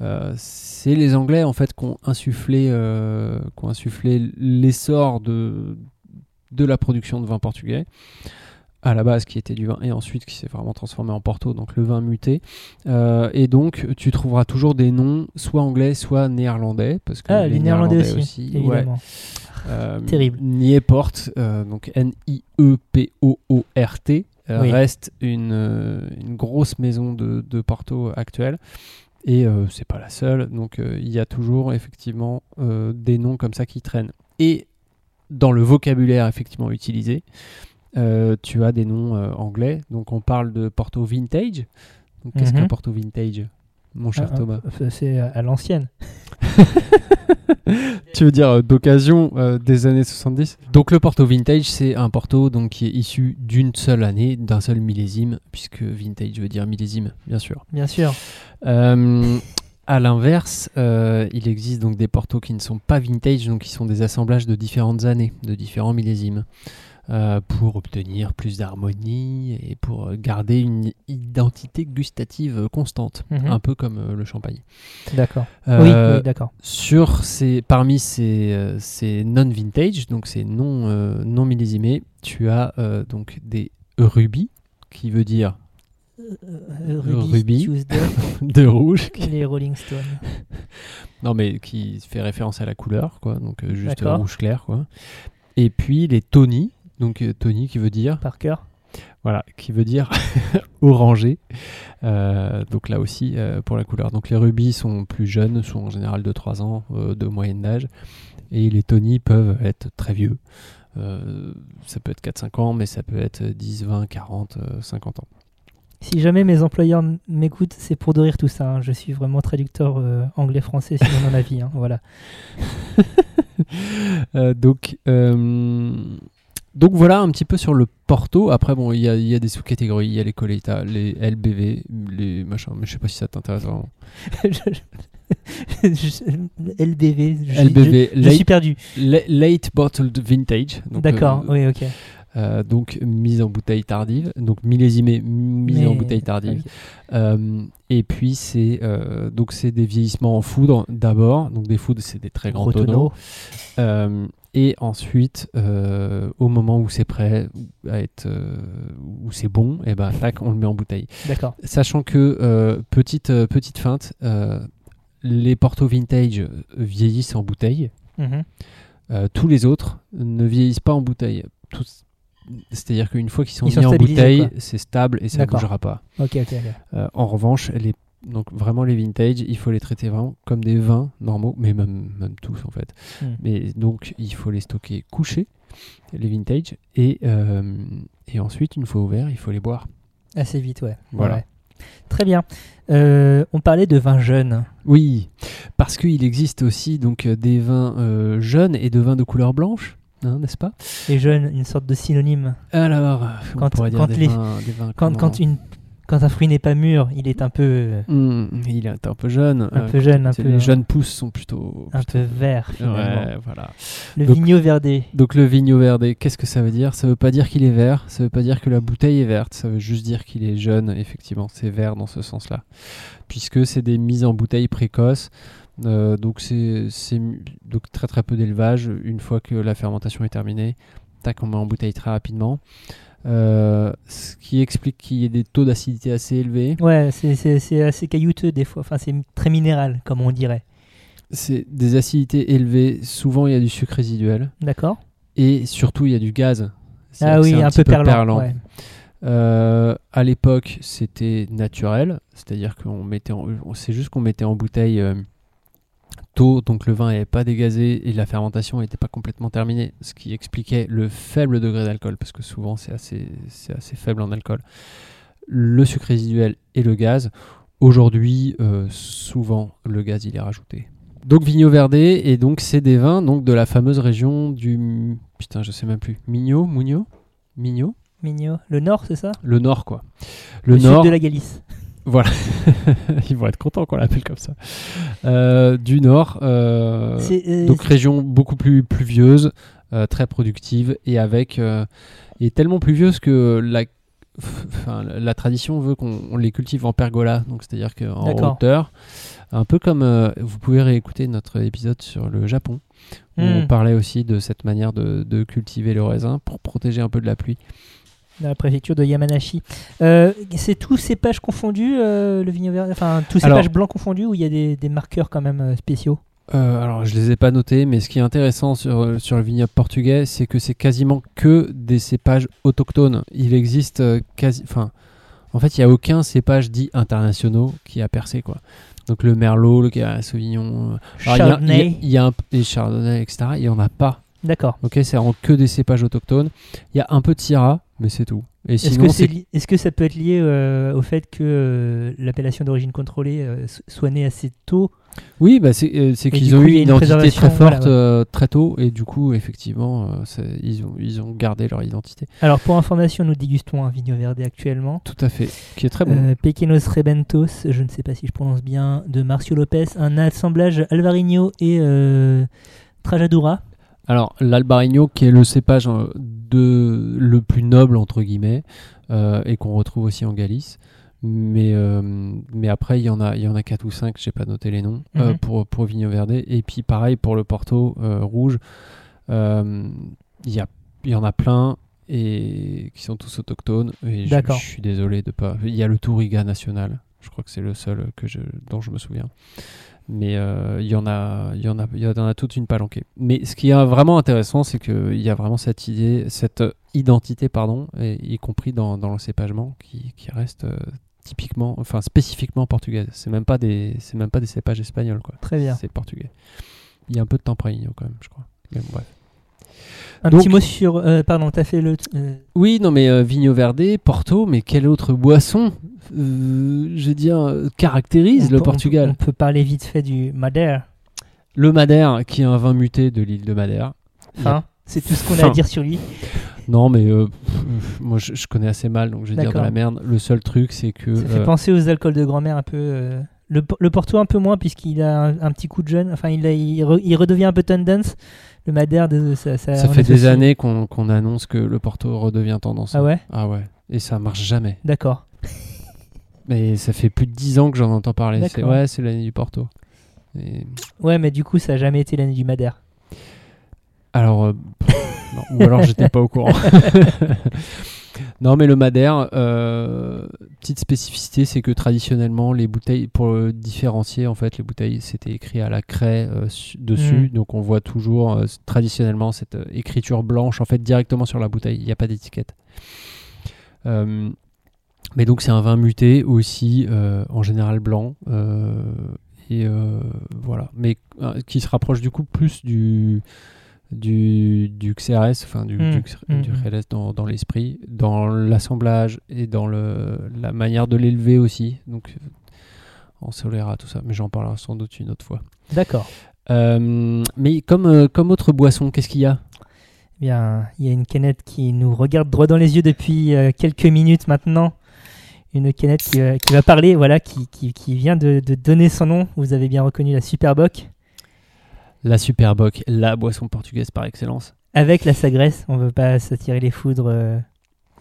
euh, c'est les Anglais en fait qui ont insufflé, euh, ont insufflé l'essor de, de la production de vin portugais à la base qui était du vin et ensuite qui s'est vraiment transformé en Porto, donc le vin muté. Euh, et donc tu trouveras toujours des noms soit anglais, soit néerlandais, parce que Ah, les Néerlandais aussi, évidemment. Terrible. Nieport, euh, donc N-I-E-P-O-O-R-T, euh, Oui. reste une, euh, une grosse maison de, de Porto actuelle. Et euh, c'est pas la seule. Donc euh, il y a toujours effectivement euh, des noms comme ça qui traînent. Et dans le vocabulaire effectivement utilisé, euh, tu as des noms euh, anglais. Donc on parle de Porto Vintage. Donc qu'est-ce Mhm. qu'un Porto Vintage, mon cher Ah, Thomas ah, C'est à l'ancienne. Tu veux dire euh, d'occasion euh, des années 70 Donc le Porto Vintage, c'est un Porto donc, qui est issu d'une seule année, d'un seul millésime, puisque Vintage veut dire millésime, bien sûr. Bien sûr. Euh, À l'inverse, euh, il existe donc des portos qui ne sont pas vintage, donc qui sont des assemblages de différentes années, de différents millésimes, euh, pour obtenir plus d'harmonie et pour garder une identité gustative constante, Mhm. un peu comme euh, le champagne. D'accord. Euh, oui, oui, d'accord. sur ces, parmi ces, ces non-vintage, donc ces non, euh, non millésimés, tu as euh, donc des rubis, qui veut dire Euh, Ruby. Tuesday, de rouge, qui- les Rolling Stones. non mais qui fait référence à la couleur, quoi, donc euh, juste rouge clair, quoi. Et puis les Tony, donc euh, Tony qui veut dire, Parker. voilà, qui veut dire orangé, Euh, donc là aussi euh, pour la couleur. Donc les rubis sont plus jeunes, sont en général de 3 ans euh, de moyenne d'âge, et les Tony peuvent être très vieux. Ça peut être 4-5 ans, mais ça peut être 10, 20, 40, euh, 50 ans. Si jamais mes employeurs m'écoutent, c'est pour de rire tout ça. hein. Je suis vraiment traducteur anglais-français sinon dans la vie. hein. Voilà. Donc, donc voilà un petit peu sur le Porto. Après, bon, il y a, il y a des sous-catégories. Il y a les Coletta, les LBV, les machins. Mais je sais pas si ça t'intéresse vraiment. LBV. je- LBV, Je, je late, suis perdu. la- late Bottled Vintage. D'accord. euh, oui, ok. euh, donc mise en bouteille tardive. Donc millésimé, mise en bouteille tardive. Euh, et puis c'est donc c'est des vieillissements en foudre d'abord. Donc des foudres, c'est des très grands Gros tonneaux. Et ensuite, euh, au moment où c'est prêt à être, euh, où c'est bon, et ben tac, on le met en bouteille. D'accord. Sachant que euh, petite petite feinte, les Porto vintage vieillissent en bouteille. Mhm. Tous les autres ne vieillissent pas en bouteille. Tous- C'est-à-dire qu'une fois qu'ils sont Ils sont mis en bouteille, c'est stable et ça ne bougera pas. Ok, ok, ok. Euh, en revanche, les, donc vraiment les vintage, il faut les traiter vraiment comme des vins normaux, mais même, même tous en fait. Hmm. Mais donc il faut les stocker couchés, les vintage, et, euh, et ensuite une fois ouverts, il faut les boire. Assez vite, ouais. Voilà. Ouais. Très bien. Euh, on parlait de vin jeune. Oui, parce qu'il existe aussi donc euh, des vins euh, jeunes et de vins de couleur blanche, hein, n'est-ce pas? Et jeune, une sorte de synonyme. Alors, on Quand- pourrait dire quand des, les- vins, des vins Quand, quand, une, quand un fruit n'est pas mûr, il est un peu, Hmm, il est un peu jeune. un euh, peu jeune, un peu, les jeunes pousses sont plutôt. un plutôt- peu vert, finalement. Ouais, voilà. Le Donc- vigno verdé. Donc le vigno verdé, qu'est-ce que ça veut dire? Ça veut pas dire qu'il est vert, ça veut pas dire que la bouteille est verte, ça veut juste dire qu'il est jeune, effectivement, c'est vert dans ce sens-là. Puisque c'est des mises en bouteille précoces, euh, donc c'est donc très très peu d'élevage, une fois que la fermentation est terminée, tac, on met en bouteille très rapidement. Euh, ce qui explique qu'il y ait des taux d'acidité assez élevés. Ouais, c'est- assez caillouteux des fois. Enfin, c'est très minéral, comme on dirait. C'est des acidités élevées, souvent il y a du sucre résiduel, D'accord et surtout il y a du gaz. Ah oui, c'est un, petit peu perlant. ouais. Euh, à l'époque, c'était naturel, c'est-à-dire qu'on mettait, en- c'est juste qu'on mettait en bouteille euh, tôt, donc le vin n'avait pas dégazé et la fermentation n'était pas complètement terminée, ce qui expliquait le faible degré d'alcool, parce que souvent c'est assez, assez faible en alcool. Le sucre résiduel et le gaz. Aujourd'hui, euh, souvent le gaz il est rajouté. Donc Vigno Verdé, et donc c'est des vins donc de la fameuse région du putain je sais même plus Migno, Mugno, Migno, Mignot. Le nord, c'est ça? Le nord quoi. Le, sud nord, de la Galice. ils vont être contents qu'on l'appelle comme ça. Euh, du nord, euh, euh, donc région beaucoup plus pluvieuse, euh, très productive et avec et tellement pluvieuse que la tradition veut qu'on on les cultive en pergola, donc c'est-à-dire qu'en hauteur, un peu comme vous pouvez réécouter notre épisode sur le Japon, où on Hmm. parlait aussi de cette manière de, de cultiver le raisin pour protéger un peu de la pluie. Dans la préfecture de Yamanashi. Euh, c'est tous cépages confondus, euh, le vigno vert, enfin tous Alors- cépages blancs confondus, ou il y a des, des marqueurs quand même euh, spéciaux? Euh, alors, je les ai pas notés, mais ce qui est intéressant sur, sur le vignoble portugais, c'est que c'est quasiment que des cépages autochtones. Il existe quasi. Enfin, en fait, il n'y a aucun cépage dit internationaux qui a percé, quoi. Donc, le Merlot, le Sauvignon. alors, il y Chardonnay. Il y, a, y un, et Chardonnay, etc. Il n'y en a pas. D'accord. Ok, c'est vraiment que des cépages autochtones. Il y a un peu de Syrah, mais c'est tout. Et Est-ce que, c'est c'est li- est-ce que ça peut être lié euh, au fait que euh, l'appellation d'origine contrôlée euh, so- soit née assez tôt? Oui, bah c'est euh, qu'ils ont coup, eu une identité très forte voilà, ouais. euh, très tôt, et du coup, effectivement, euh, ils, ont, ils ont gardé leur identité. Alors pour information, nous dégustons un Vigno Verde actuellement. Tout à fait. Qui est très bon. Euh, Pequeños Rebentos, je ne sais pas si je prononce bien, de Marcio Lopez, un assemblage Alvarinho et euh, Trajadura. Alors, l'Albarino, qui est le cépage de, le plus noble, entre guillemets, euh, et qu'on retrouve aussi en Galice. Mais, euh, mais après, il y en a, il y en a 4 ou 5, j'ai pas noté les noms, euh, Mhm. pour, pour Vigno Verde. Et puis, pareil, pour le Porto rouge, il y, a, il y en a plein et qui sont tous autochtones. Et je, je suis désolé de pas. Il y a le Touriga national, je crois que c'est le seul que je, dont je me souviens. Mais euh, il y en a, il y en a, il y en a toute une palanquée. Mais ce qui est vraiment intéressant, c'est qu'il y a vraiment cette idée, cette identité, pardon, et, y compris dans, dans le cépagement, qui, qui reste euh, typiquement, enfin spécifiquement portugaise. C'est même pas des, c'est même pas des cépages espagnols, quoi. Très bien. C'est portugais. Il y a un peu de Tempranillo quand même, je crois. Mais bon, bref. Un Donc- petit mot sur... euh, pardon, t'as fait le... euh, Oui, non, mais euh, Vigno Verde, Porto, mais quelle autre boisson, euh, je veux dire, caractérise on le peut- Portugal On peut, on peut parler vite fait du Madère. Le Madère, qui est un vin muté de l'île de Madère. Enfin, c'est tout ce qu'on a Fin. à dire sur lui. Non, mais euh, pff, moi je, je connais assez mal, donc je vais dire de la merde. Le seul truc, c'est que. Ça fait euh, penser aux alcools de grand-mère un peu. euh, Le, le Porto un peu moins puisqu'il a un, un petit coup de jeune. Enfin, il, a- il, re- il redevient un peu tendance. Le Madère, de- ça, ça, ça on fait des années qu'on annonce que le Porto redevient tendance. Ah ouais? Ah ouais. Et ça marche jamais. D'accord. Mais ça fait plus de 10 ans que j'en entends parler. Ouais, c'est l'année du Porto. Et- Ouais, mais du coup, ça a jamais été l'année du Madère. Alors, euh, non, ou alors j'étais pas au courant. non, mais le Madère, euh, petite spécificité, c'est que traditionnellement, les bouteilles, pour le différencier, en fait, les bouteilles, c'était écrit à la craie euh, su- dessus. Mm. Donc, on voit toujours euh, traditionnellement cette écriture blanche, en fait, directement sur la bouteille. Il n'y a pas d'étiquette. Mais donc, c'est un vin muté aussi, en général blanc. et voilà. Mais qui se rapproche du coup plus du du, du XRS, enfin du, Mm, du, mm, du mm. RLS dans, dans l'esprit, dans l'assemblage et dans le, la manière de l'élever aussi. Donc en Solera, tout ça. Mais j'en parlerai sans doute une autre fois. D'accord. Euh, mais comme, euh, comme autre boisson, qu'est-ce qu'il y a? Eh Bien, il y a une canette qui nous regarde droit dans les yeux depuis euh, quelques minutes maintenant. Une canette qui, va- qui va parler, voilà, qui, qui, qui vient de, de donner son nom. Vous avez bien reconnu la Superboc. La Superboc, la boisson portugaise par excellence. Avec la Sagresse. On ne veut pas s'attirer les foudres euh,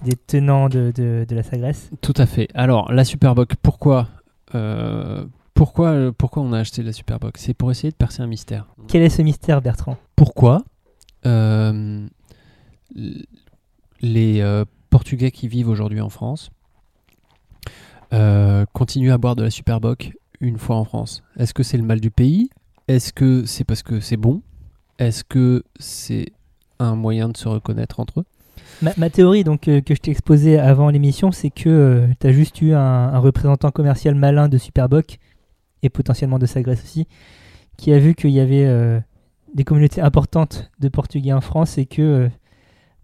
des tenants de, de, de la Sagresse. Tout à fait. Alors, la Superboc, pourquoi euh, pourquoi, euh, pourquoi on a acheté la Superboc C'est pour essayer de percer un mystère. Quel est ce mystère, Bertrand? Pourquoi euh, les Portugais qui vivent aujourd'hui en France continuent à boire de la Superboc une fois en France? Est-ce que c'est le mal du pays? Est-ce que c'est parce que c'est bon? Est-ce que c'est un moyen de se reconnaître entre eux? Ma, théorie donc euh, que je t'ai exposée avant l'émission, c'est que tu as juste eu un, représentant commercial malin de Superboc et potentiellement de Sagres aussi, qui a vu qu'il y avait euh, des communautés importantes de Portugais en France et que euh,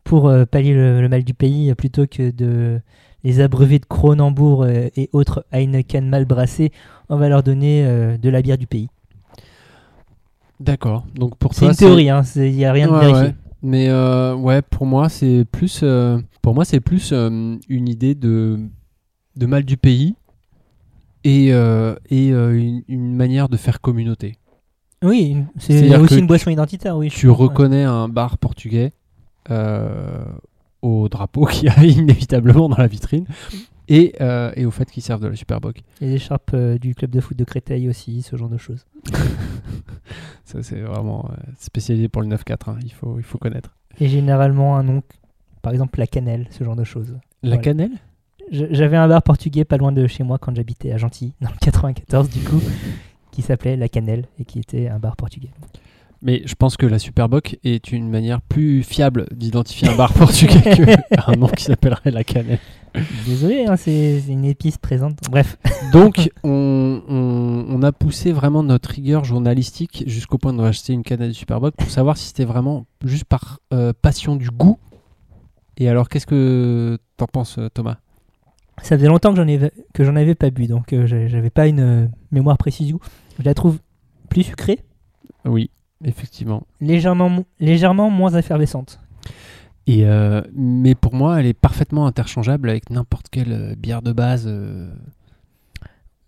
pour euh, pallier le, mal du pays, euh, plutôt que de les abreuver de Kronenbourg euh, et autres Heineken mal brassés, on va leur donner euh, de la bière du pays. D'accord. Donc pour C'est une théorie, il n'y a rien de vérifié. ouais. Mais euh, ouais, pour moi, c'est plus, euh, pour moi, c'est plus euh, une idée de, de mal du pays et, et une, une manière de faire communauté. Oui, c'est aussi une boisson identitaire, oui. Tu ouais. reconnais un bar portugais au drapeau qu'il y a inévitablement dans la vitrine et, euh, et au fait qu'ils servent de la Superboc. Les écharpes euh, du club de foot de Créteil aussi, ce genre de choses. Ça, c'est vraiment euh, spécialisé pour le 9-4, hein, il, faut, il faut connaître. Et généralement un nom, par exemple la cannelle, ce genre de choses. La Voilà. cannelle? J'avais un bar portugais pas loin de chez moi quand j'habitais à Gentilly, dans le 94 du coup, qui s'appelait La Cannelle et qui était un bar portugais. Mais je pense que la Superboc est une manière plus fiable d'identifier un bar portugais qu'un nom qui s'appellerait la cannelle. Désolé, hein, c'est une épice présente. Bref, Donc, on, on- on a poussé vraiment notre rigueur journalistique jusqu'au point de acheter une cannelle de Superboc pour savoir si c'était vraiment juste par euh, passion du goût Et alors, qu'est-ce que t'en penses, euh, Thomas? Ça faisait longtemps que j'en avais, que j'en avais pas bu, donc euh, j'avais pas une euh, mémoire précise du goût. Je la trouve plus sucrée, Oui, effectivement. légèrement, légèrement moins effervescente. Et euh, mais pour moi, elle est parfaitement interchangeable avec n'importe quelle euh, bière de base. euh,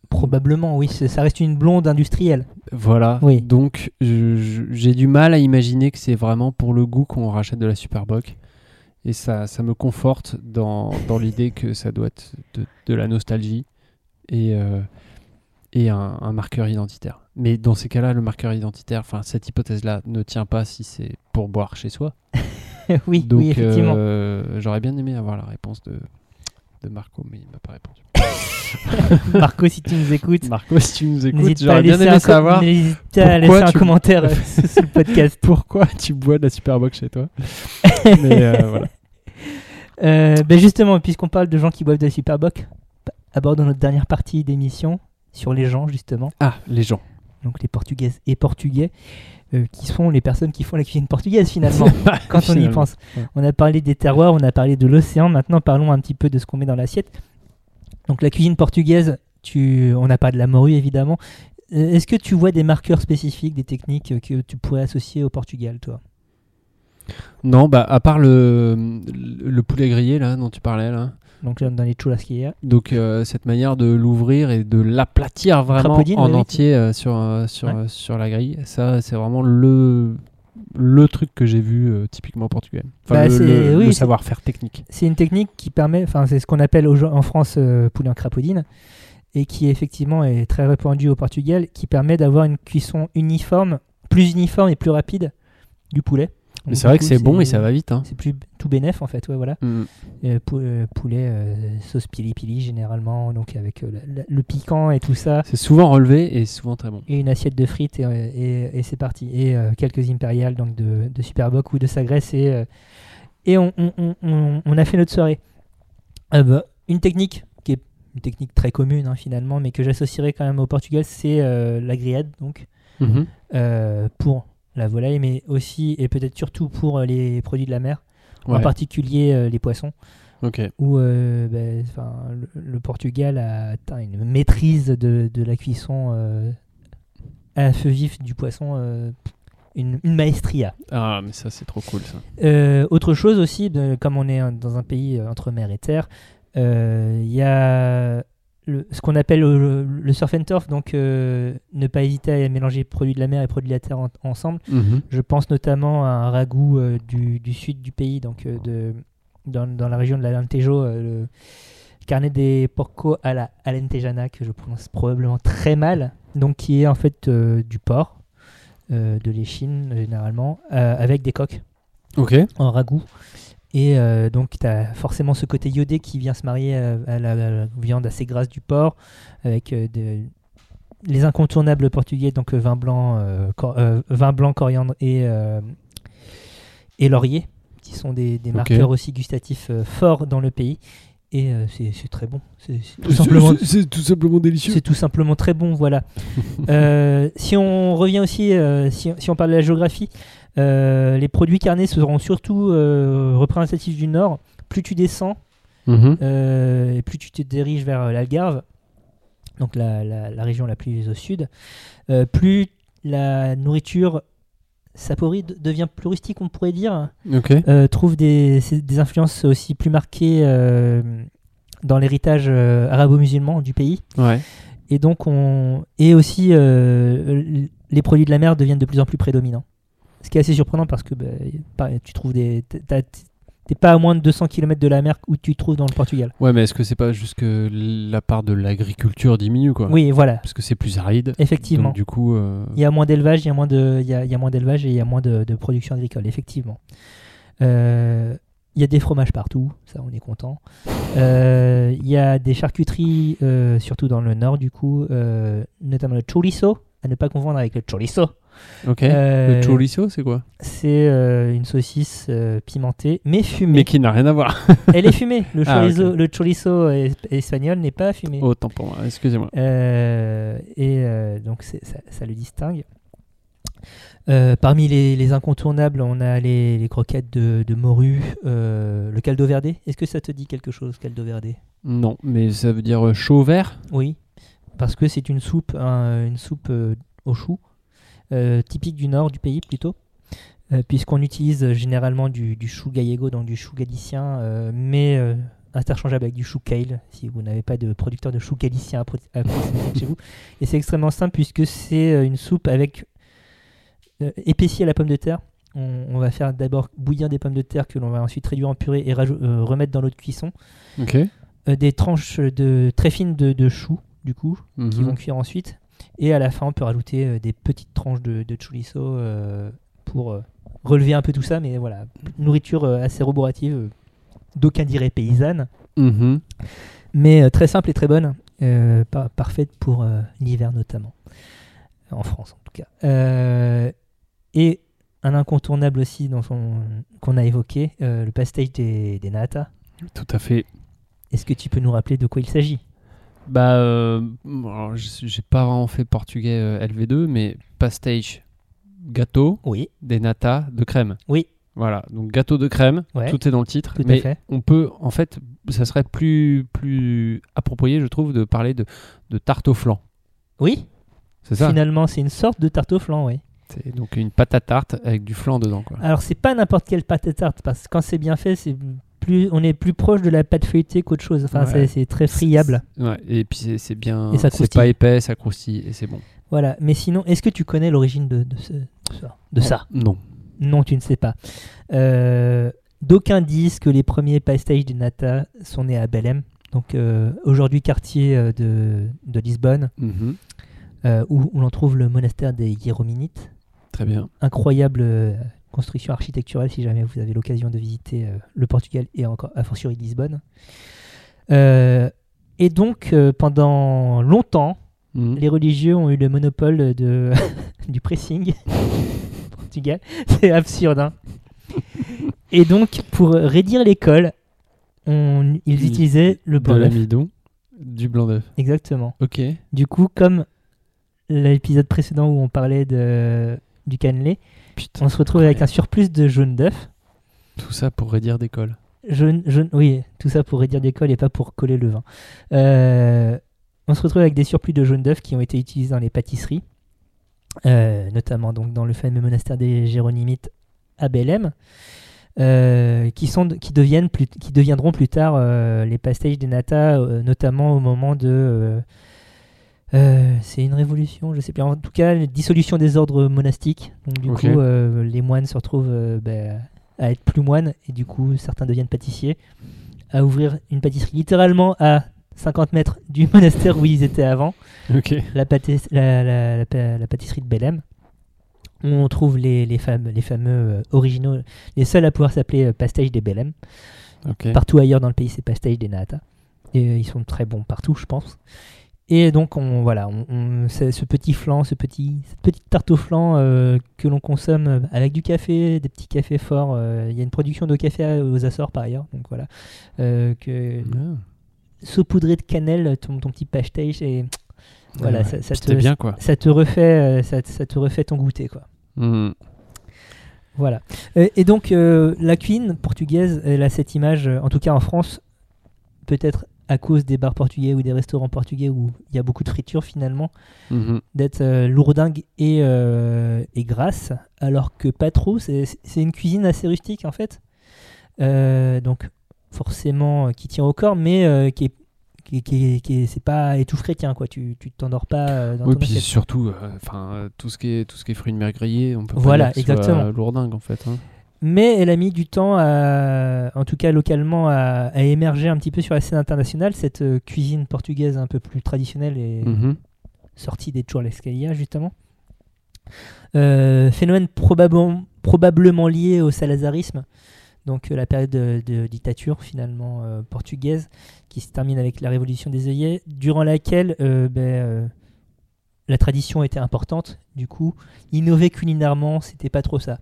Probablement, oui, c'est- ça reste une blonde industrielle. Voilà. Oui. Donc, je- je- j'ai du mal à imaginer que c'est vraiment pour le goût qu'on rachète de la Superboc. Et ça, ça me conforte dans, dans l'idée que ça doit être de, de la nostalgie et, euh, et un, un marqueur identitaire. Mais dans ces cas-là, le marqueur identitaire, enfin cette hypothèse-là ne tient pas si c'est pour boire chez soi. oui, Donc, oui, effectivement. euh, j'aurais bien aimé avoir la réponse de, de Marco, mais il m'a pas répondu. Marco, si tu nous écoutes, Marco, si tu nous écoutes, n'hésite pas à j'aurais bien laisser aimé un, com- savoir n'hésite pas à pourquoi laisser un tu- commentaire sous le podcast. pourquoi tu bois de la Superbox chez toi. mais euh, voilà. Euh, ben justement, puisqu'on parle de gens qui boivent de la Superboc, abordons notre dernière partie d'émission sur les gens, justement. Ah, les gens. Donc les Portugaises et Portugais, euh, qui sont les personnes qui font la cuisine portugaise finalement, quand on y pense. Ouais. On a parlé des terroirs, on a parlé de l'océan, maintenant parlons un petit peu de ce qu'on met dans l'assiette. Donc la cuisine portugaise, tu... on n'a pas de la morue évidemment. Euh, Est-ce que tu vois des marqueurs spécifiques, des techniques euh, que tu pourrais associer au Portugal, toi? Non, bah à part le, le poulet grillé là dont tu parlais là. Donc là, dans les churrasquerías. Donc euh, cette manière de l'ouvrir et de l'aplatir vraiment en entier euh, sur euh, sur Ouais. sur la grille, ça c'est vraiment le le truc que j'ai vu typiquement portugais. Enfin Bah, le, c'est- le- oui, le c'est- savoir-faire technique. C'est une technique qui permet, enfin c'est ce qu'on appelle en France poulet en crapaudine, et qui effectivement est très répandue au Portugal, qui permet d'avoir une cuisson uniforme, plus uniforme et plus rapide du poulet. Mais c'est vrai que c'est bon et ça va vite. Hein. C'est plus tout bénef en fait, ouais, voilà. Mm. Euh, pou- euh, poulet euh, sauce pili pili généralement, donc avec euh, la- la- le piquant et tout ça, C'est souvent relevé et souvent très bon. et une assiette de frites et, et- et c'est parti. Et euh, quelques impériales donc de, de Superboc ou de Sagresse et, euh, et on, on- on- on- on a fait notre soirée. Euh, bah, une technique qui est une technique très commune hein, finalement, mais que j'associerais quand même au Portugal, c'est euh, la grillade donc Mhm. euh, pour la volaille, mais aussi et peut-être surtout pour euh, les produits de la mer, en particulier euh, les poissons Ok. où euh, ben, le, le Portugal a atteint une maîtrise de, de la cuisson euh, à feu vif du poisson, euh, une, une maestria. Ah mais ça c'est trop cool ça. Autre chose aussi, de- comme on est un- dans un pays entre mer et terre, il y a le- ce qu'on appelle le, le surf and turf, donc euh, ne pas hésiter à mélanger produits de la mer et produits de la terre en- ensemble. Mhm. Je pense notamment à un ragoût euh, du, du sud du pays, donc euh, de, dans, dans la région de l'Alentejo, euh, le carnet des porco à la Alentejana, que je prononce probablement très mal, donc qui est en fait euh, du porc, euh, de l'échine généralement, euh, avec des coques en ragoût. Et euh, donc, tu as forcément ce côté iodé qui vient se marier à, à la, à la viande assez grasse du porc, avec euh, de- les incontournables portugais, donc euh, vin blanc, euh, cor- euh, vin blanc coriandre et, euh, et laurier, qui sont des, marqueurs aussi gustatifs euh, forts dans le pays. Et euh, c'est très bon. C'est tout simplement tout simplement délicieux. c'est tout simplement très bon, voilà. Euh, si on revient aussi, euh, si, si on parle de la géographie, euh, les produits carnés seront surtout euh, représentatifs du Nord. Plus tu descends, Mhm. euh, et plus tu te diriges vers euh, l'Algarve, donc la, la- la région la plus au sud, euh, plus la nourriture saporide devient plus rustique, on pourrait dire euh, trouve des, influences aussi plus marquées euh, dans l'héritage euh, arabo-musulman du pays. Ouais. Et donc, on... et aussi, euh, les produits de la mer deviennent de plus en plus prédominants. Ce qui est assez surprenant parce que bah, tu trouves des. T'es pas à moins de 200 km de la mer où tu te trouves dans le Portugal. Ouais, mais est-ce que c'est pas juste que la part de l'agriculture diminue quoi? Oui, voilà, Parce que c'est plus aride. effectivement. Donc du coup. euh, Il y a moins d'élevage, il y a moins de, il y a, il y a moins d'élevage et il y a moins de, de production agricole, effectivement. Euh, il y a des fromages partout, ça on est content. Euh, il y a des charcuteries, euh, surtout dans le nord du coup, euh, notamment le chorizo, à ne pas confondre avec le chorizo. Ok. Euh, Le chorizo, c'est quoi? C'est euh, une saucisse euh, pimentée, mais fumée. Mais qui n'a rien à voir. Elle est fumée. Le Ah, le chorizo es- espagnol n'est pas fumé. Autant pour moi. Excusez-moi. Et donc ça, ça le distingue. Euh, parmi les, les incontournables, on a les, les croquettes de, de morue, euh, le caldo verde. Est-ce que ça te dit quelque chose, caldo verde? Non, mais ça veut dire chaud vert? Oui, parce que c'est une soupe, un- une soupe euh, au chou, typique du nord du pays plutôt, euh, puisqu'on utilise généralement du, du chou gallego, donc du chou galicien, euh, mais euh, interchangeable avec du chou kale, si vous n'avez pas de producteur de chou galicien à, proximité chez vous. Et c'est extrêmement simple puisque c'est euh, une soupe avec euh, épaissie à la pomme de terre. On, on va faire d'abord bouillir des pommes de terre que l'on va ensuite réduire en purée et euh, remettre dans l'eau de cuisson. Euh, des tranches de, très fines de, de choux, du coup, qui Mhm. vont cuire ensuite. Et à la fin, on peut rajouter euh, des petites tranches de, de chorizo euh, pour euh, relever un peu tout ça. Mais voilà, nourriture assez roborative, d'aucuns diraient paysanne, Mhm. mais très simple et très bonne, par- parfaite pour l'hiver notamment, en France en tout cas. Et un incontournable aussi dans son- qu'on a évoqué, euh, le pastage des, des nata. Tout à fait. Est-ce que tu peux nous rappeler de quoi il s'agit? Bah, euh, alors, j'ai pas vraiment fait portugais euh, LV2, mais pastage, gâteau, Oui, des nata, de crème. oui, Voilà, donc gâteau de crème, Ouais. tout est dans le titre. tout mais fait. on peut, en fait, ça serait plus, plus approprié, je trouve, de parler de, de tarte au flan. Oui, C'est ça finalement, c'est une sorte de tarte au flan, oui. C'est donc une pâte à tarte avec du flan dedans, quoi. Alors, c'est pas n'importe quelle pâte à tarte, parce que quand c'est bien fait, c'est plus, on est plus proche de la pâte feuilletée qu'autre chose. Enfin, Ouais. c'est- très friable. Ouais, et puis c'est- bien, Et ça c'est croustille. pas épais, ça croustille et c'est bon. Voilà. Mais sinon, est-ce que tu connais l'origine de, de ce- de ça, Non. Non, tu ne sais pas. Euh, D'aucuns disent que les premiers pastages de nata sont nés à Belém, donc euh, aujourd'hui quartier euh, de, de Lisbonne, Mhm. euh, où, où l'on trouve le monastère des Hiérominites. Très bien. incroyable construction architecturale si jamais vous avez l'occasion de visiter euh, le Portugal et encore a fortiori Lisbonne. Euh, et donc euh, pendant longtemps, Mhm. les religieux ont eu le monopole de du pressing Portugal. C'est absurde. hein. et donc pour raidir l'école, ils utilisaient le De blanc d'œuf. l'amidon, du blanc d'œuf. Exactement. Ok. Du coup, comme l'épisode précédent où on parlait de, du cannelé, Putain. on se retrouve avec un surplus de jaune d'œuf. Tout ça pour redire d'école. Jaune, jaune, oui, tout ça pour réduire des cols et pas pour coller le vin. Euh, on se retrouve avec des surplus de jaune d'œuf qui ont été utilisés dans les pâtisseries, euh, notamment donc dans le fameux monastère des Jéronymites à Belém, euh, qui, sont, qui, deviennent plus, qui deviendront plus tard euh, les pastages des nata, euh, notamment au moment de... euh, c'est une révolution, je sais plus. En tout cas, la dissolution des ordres monastiques. Donc, du coup, euh, les moines se retrouvent euh, ben, à être plus moines et du coup, certains deviennent pâtissiers. À ouvrir une pâtisserie littéralement à 50 mètres du monastère où ils étaient avant, la, pâtisserie de Belém. On trouve les, les, fam- les fameux originaux, les seuls à pouvoir s'appeler pastage des Belém. Partout ailleurs dans le pays, c'est pastage des nata. Et ils sont très bons partout, je pense. Et donc, on, voilà, on, ce petit flan, ce petit, cette petite tarte au flan euh, que l'on consomme avec du café, des petits cafés forts. euh, Il y a une production de café aux Açores par ailleurs. Donc voilà. Euh, que, Ah. saupoudré de cannelle, ton, ton petit pastage, et voilà, Ouais, ça, te, bien quoi. ça te refait, ça, ça te refait ton goûter, quoi. Mhm. Voilà. Et donc, la cuisine portugaise, elle a cette image, en tout cas en France, peut-être à cause des bars portugais ou des restaurants portugais où il y a beaucoup de friture finalement, Mhm. d'être euh, lourdingue et, euh, et grasse, alors que pas trop. C'est une cuisine assez rustique en fait. Euh, donc, forcément, qui tient au corps, mais qui est. Qui, qui, qui est- c'est pas étouffe chrétien quoi tu tu t'endors pas dans Oui, ton puis assiette. surtout, enfin, euh, tout ce qui est tout ce qui est fruits de mer grillés, on peut pas Voilà, dire que exactement. lourdingue en fait. hein. Mais elle a mis du temps, à, en tout cas localement, à, à émerger un petit peu sur la scène internationale, cette euh, cuisine portugaise un peu plus traditionnelle et Mhm. sortie des tours l'escalier justement. Euh, phénomène probablement, probablement lié au salazarisme, donc euh, la période de, de dictature finalement euh, portugaise qui se termine avec la révolution des œillets, durant laquelle ben, la tradition était importante. Du coup, innover culinairement, c'était pas trop ça.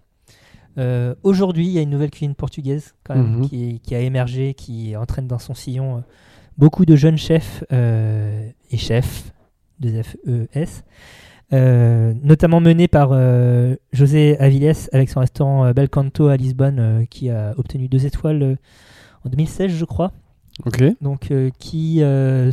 Euh, Aujourd'hui, il y a une nouvelle cuisine portugaise quand même, Mhm. qui, qui a émergé, qui entraîne dans son sillon euh, beaucoup de jeunes chefs euh, et chefs de FES notamment menée par José Avilés avec son restaurant euh, Bel Canto à Lisbonne, qui a obtenu deux étoiles en 2016, je crois. Ok. Donc, euh, qui, euh,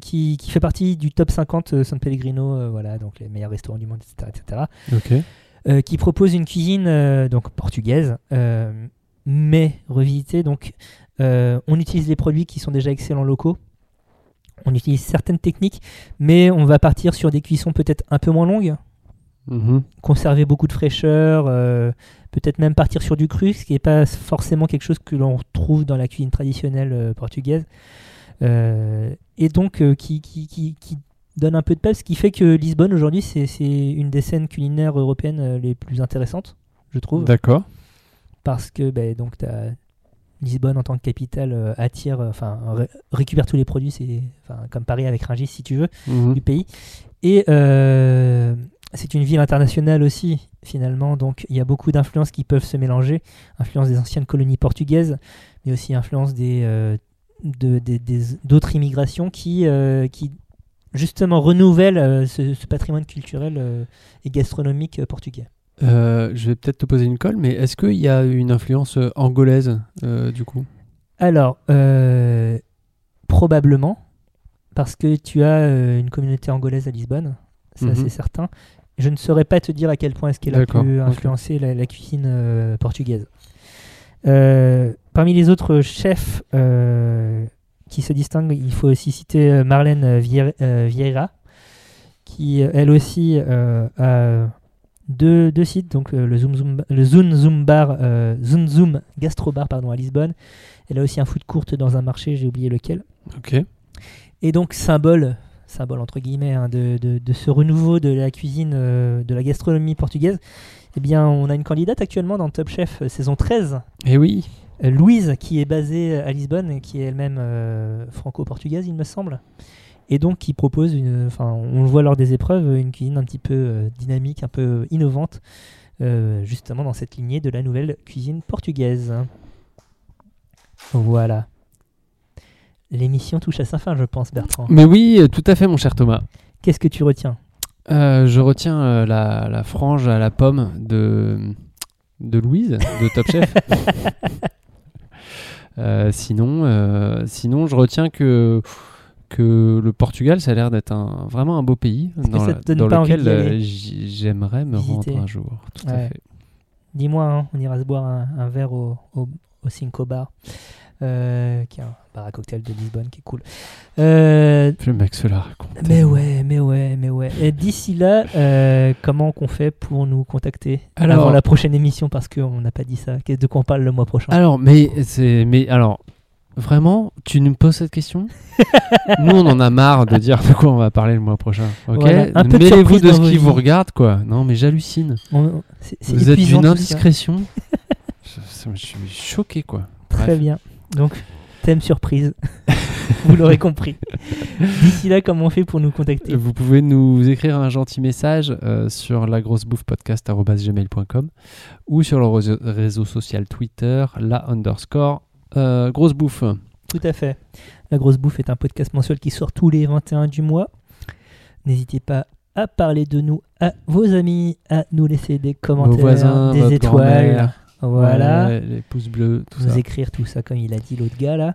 qui, qui fait partie du top 50 euh, San Pellegrino, voilà, donc les meilleurs restaurants du monde, etc. etc. Ok. Euh, qui propose une cuisine euh, donc portugaise, euh, mais revisitée. Donc, on utilise les produits qui sont déjà excellents locaux. On utilise certaines techniques, mais on va partir sur des cuissons peut-être un peu moins longues, Mhm. conserver beaucoup de fraîcheur, peut-être même partir sur du cru, ce qui n'est pas forcément quelque chose que l'on retrouve dans la cuisine traditionnelle portugaise. Et donc qui, qui, qui, qui donne un peu de peps, ce qui fait que Lisbonne aujourd'hui c'est une des scènes culinaires européennes euh, les plus intéressantes, je trouve, D'accord. parce que ben, donc Lisbonne en tant que capitale euh, attire, euh, enfin ré- récupère tous les produits, c'est comme Paris avec Rungis si tu veux Mhm. du pays. Et euh, c'est une ville internationale aussi, finalement, donc il y a beaucoup d'influences qui peuvent se mélanger. Influence des anciennes colonies portugaises, mais aussi influence des, euh, de- d'autres immigrations qui, qui justement renouvellent euh, ce, ce patrimoine culturel euh, et gastronomique euh, portugais. Je vais peut-être te poser une colle, mais est-ce qu'il y a une influence angolaise du coup? Alors, probablement, parce que tu as une communauté angolaise à Lisbonne, ça Mhm. c'est certain. Je ne saurais pas te dire à quel point est-ce qu'elle a pu influencer la, la cuisine euh, portugaise. Euh, parmi les autres chefs euh, qui se distinguent, il faut aussi citer euh, Marlène Vier- euh, Vieira, qui euh, elle aussi euh, a deux, deux sites, donc euh, le Zoom Zoom, le Zoom Zoom Bar, euh, Zoom Zoom Gastro Bar pardon, à Lisbonne. Elle a aussi un food court dans un marché, j'ai oublié lequel. Ok. Et donc symbole, symbole entre guillemets, hein, de, de- de ce renouveau de la cuisine, euh, de la gastronomie portugaise, eh bien on a une candidate actuellement dans Top Chef euh, saison 13, Et oui. Euh, Louise, qui est basée à Lisbonne qui est elle-même euh, franco-portugaise, il me semble. Et donc qui propose, une, enfin on le voit lors des épreuves, une cuisine un petit peu euh, dynamique, un peu innovante, euh, justement dans cette lignée de la nouvelle cuisine portugaise. Voilà. L'émission touche à sa fin, je pense, Bertrand. Mais oui, euh, tout à fait, mon cher Thomas. Qu'est-ce que tu retiens? Euh, je retiens euh, la, la frange à la pomme de, de Louise, de Top Chef. Euh, sinon, euh, sinon, je retiens que, que le Portugal, ça a l'air d'être un, vraiment un beau pays dans, la- dans lequel euh, j'aimerais me Visiter. rendre un jour. Ouais. Dis-moi, hein, on ira se boire un, un verre au, au, au Cinco Bar, euh, qui est un bar à cocktail de Lisbonne, qui est cool. Euh, Le mec se la raconte. mais ouais, mais ouais, mais ouais. Et d'ici là, euh, comment qu'on fait pour nous contacter Alors- avant la prochaine émission? Parce qu'on n'a pas dit ça. Qu'est-ce de quoi on parle le mois prochain? Alors, mais c'est, mais alors, vraiment, tu nous poses cette question? Nous, on en a marre de dire de quoi on va parler le mois prochain. Ok? Voilà, un peu de Mêlez-vous de dans ce qui vous regarde, quoi. Non, mais j'hallucine. On- Vous êtes d'une indiscrétion. je, je suis choqué, quoi. Très Bref. bien. Donc, thème surprise. Vous l'aurez compris. D'ici là, comment on fait pour nous contacter Vous pouvez nous écrire un gentil message euh, sur lagrossebouffepodcast.com ou sur le réseau, réseau social Twitter, la underscore euh, grosse bouffe. Tout à fait. La Grosse Bouffe est un podcast mensuel qui sort tous les 21 du mois. N'hésitez pas à parler de nous à vos amis, à nous laisser des commentaires, voisins, des étoiles. Voilà. Ouais, les pouces bleus, tout nous ça. écrire tout ça comme il a dit l'autre gars là.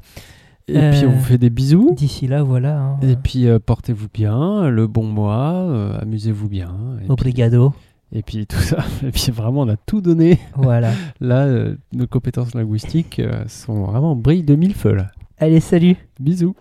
Et puis Euh, on vous fait des bisous. D'ici là, voilà. hein. Et puis euh, portez-vous bien, le bon mois, euh, amusez-vous bien. Et puis, Obrigado. et puis tout ça. Et puis vraiment, on a tout donné. voilà. Là, euh, nos compétences linguistiques euh, sont vraiment brillent de mille feux. là. Allez, salut Bisous.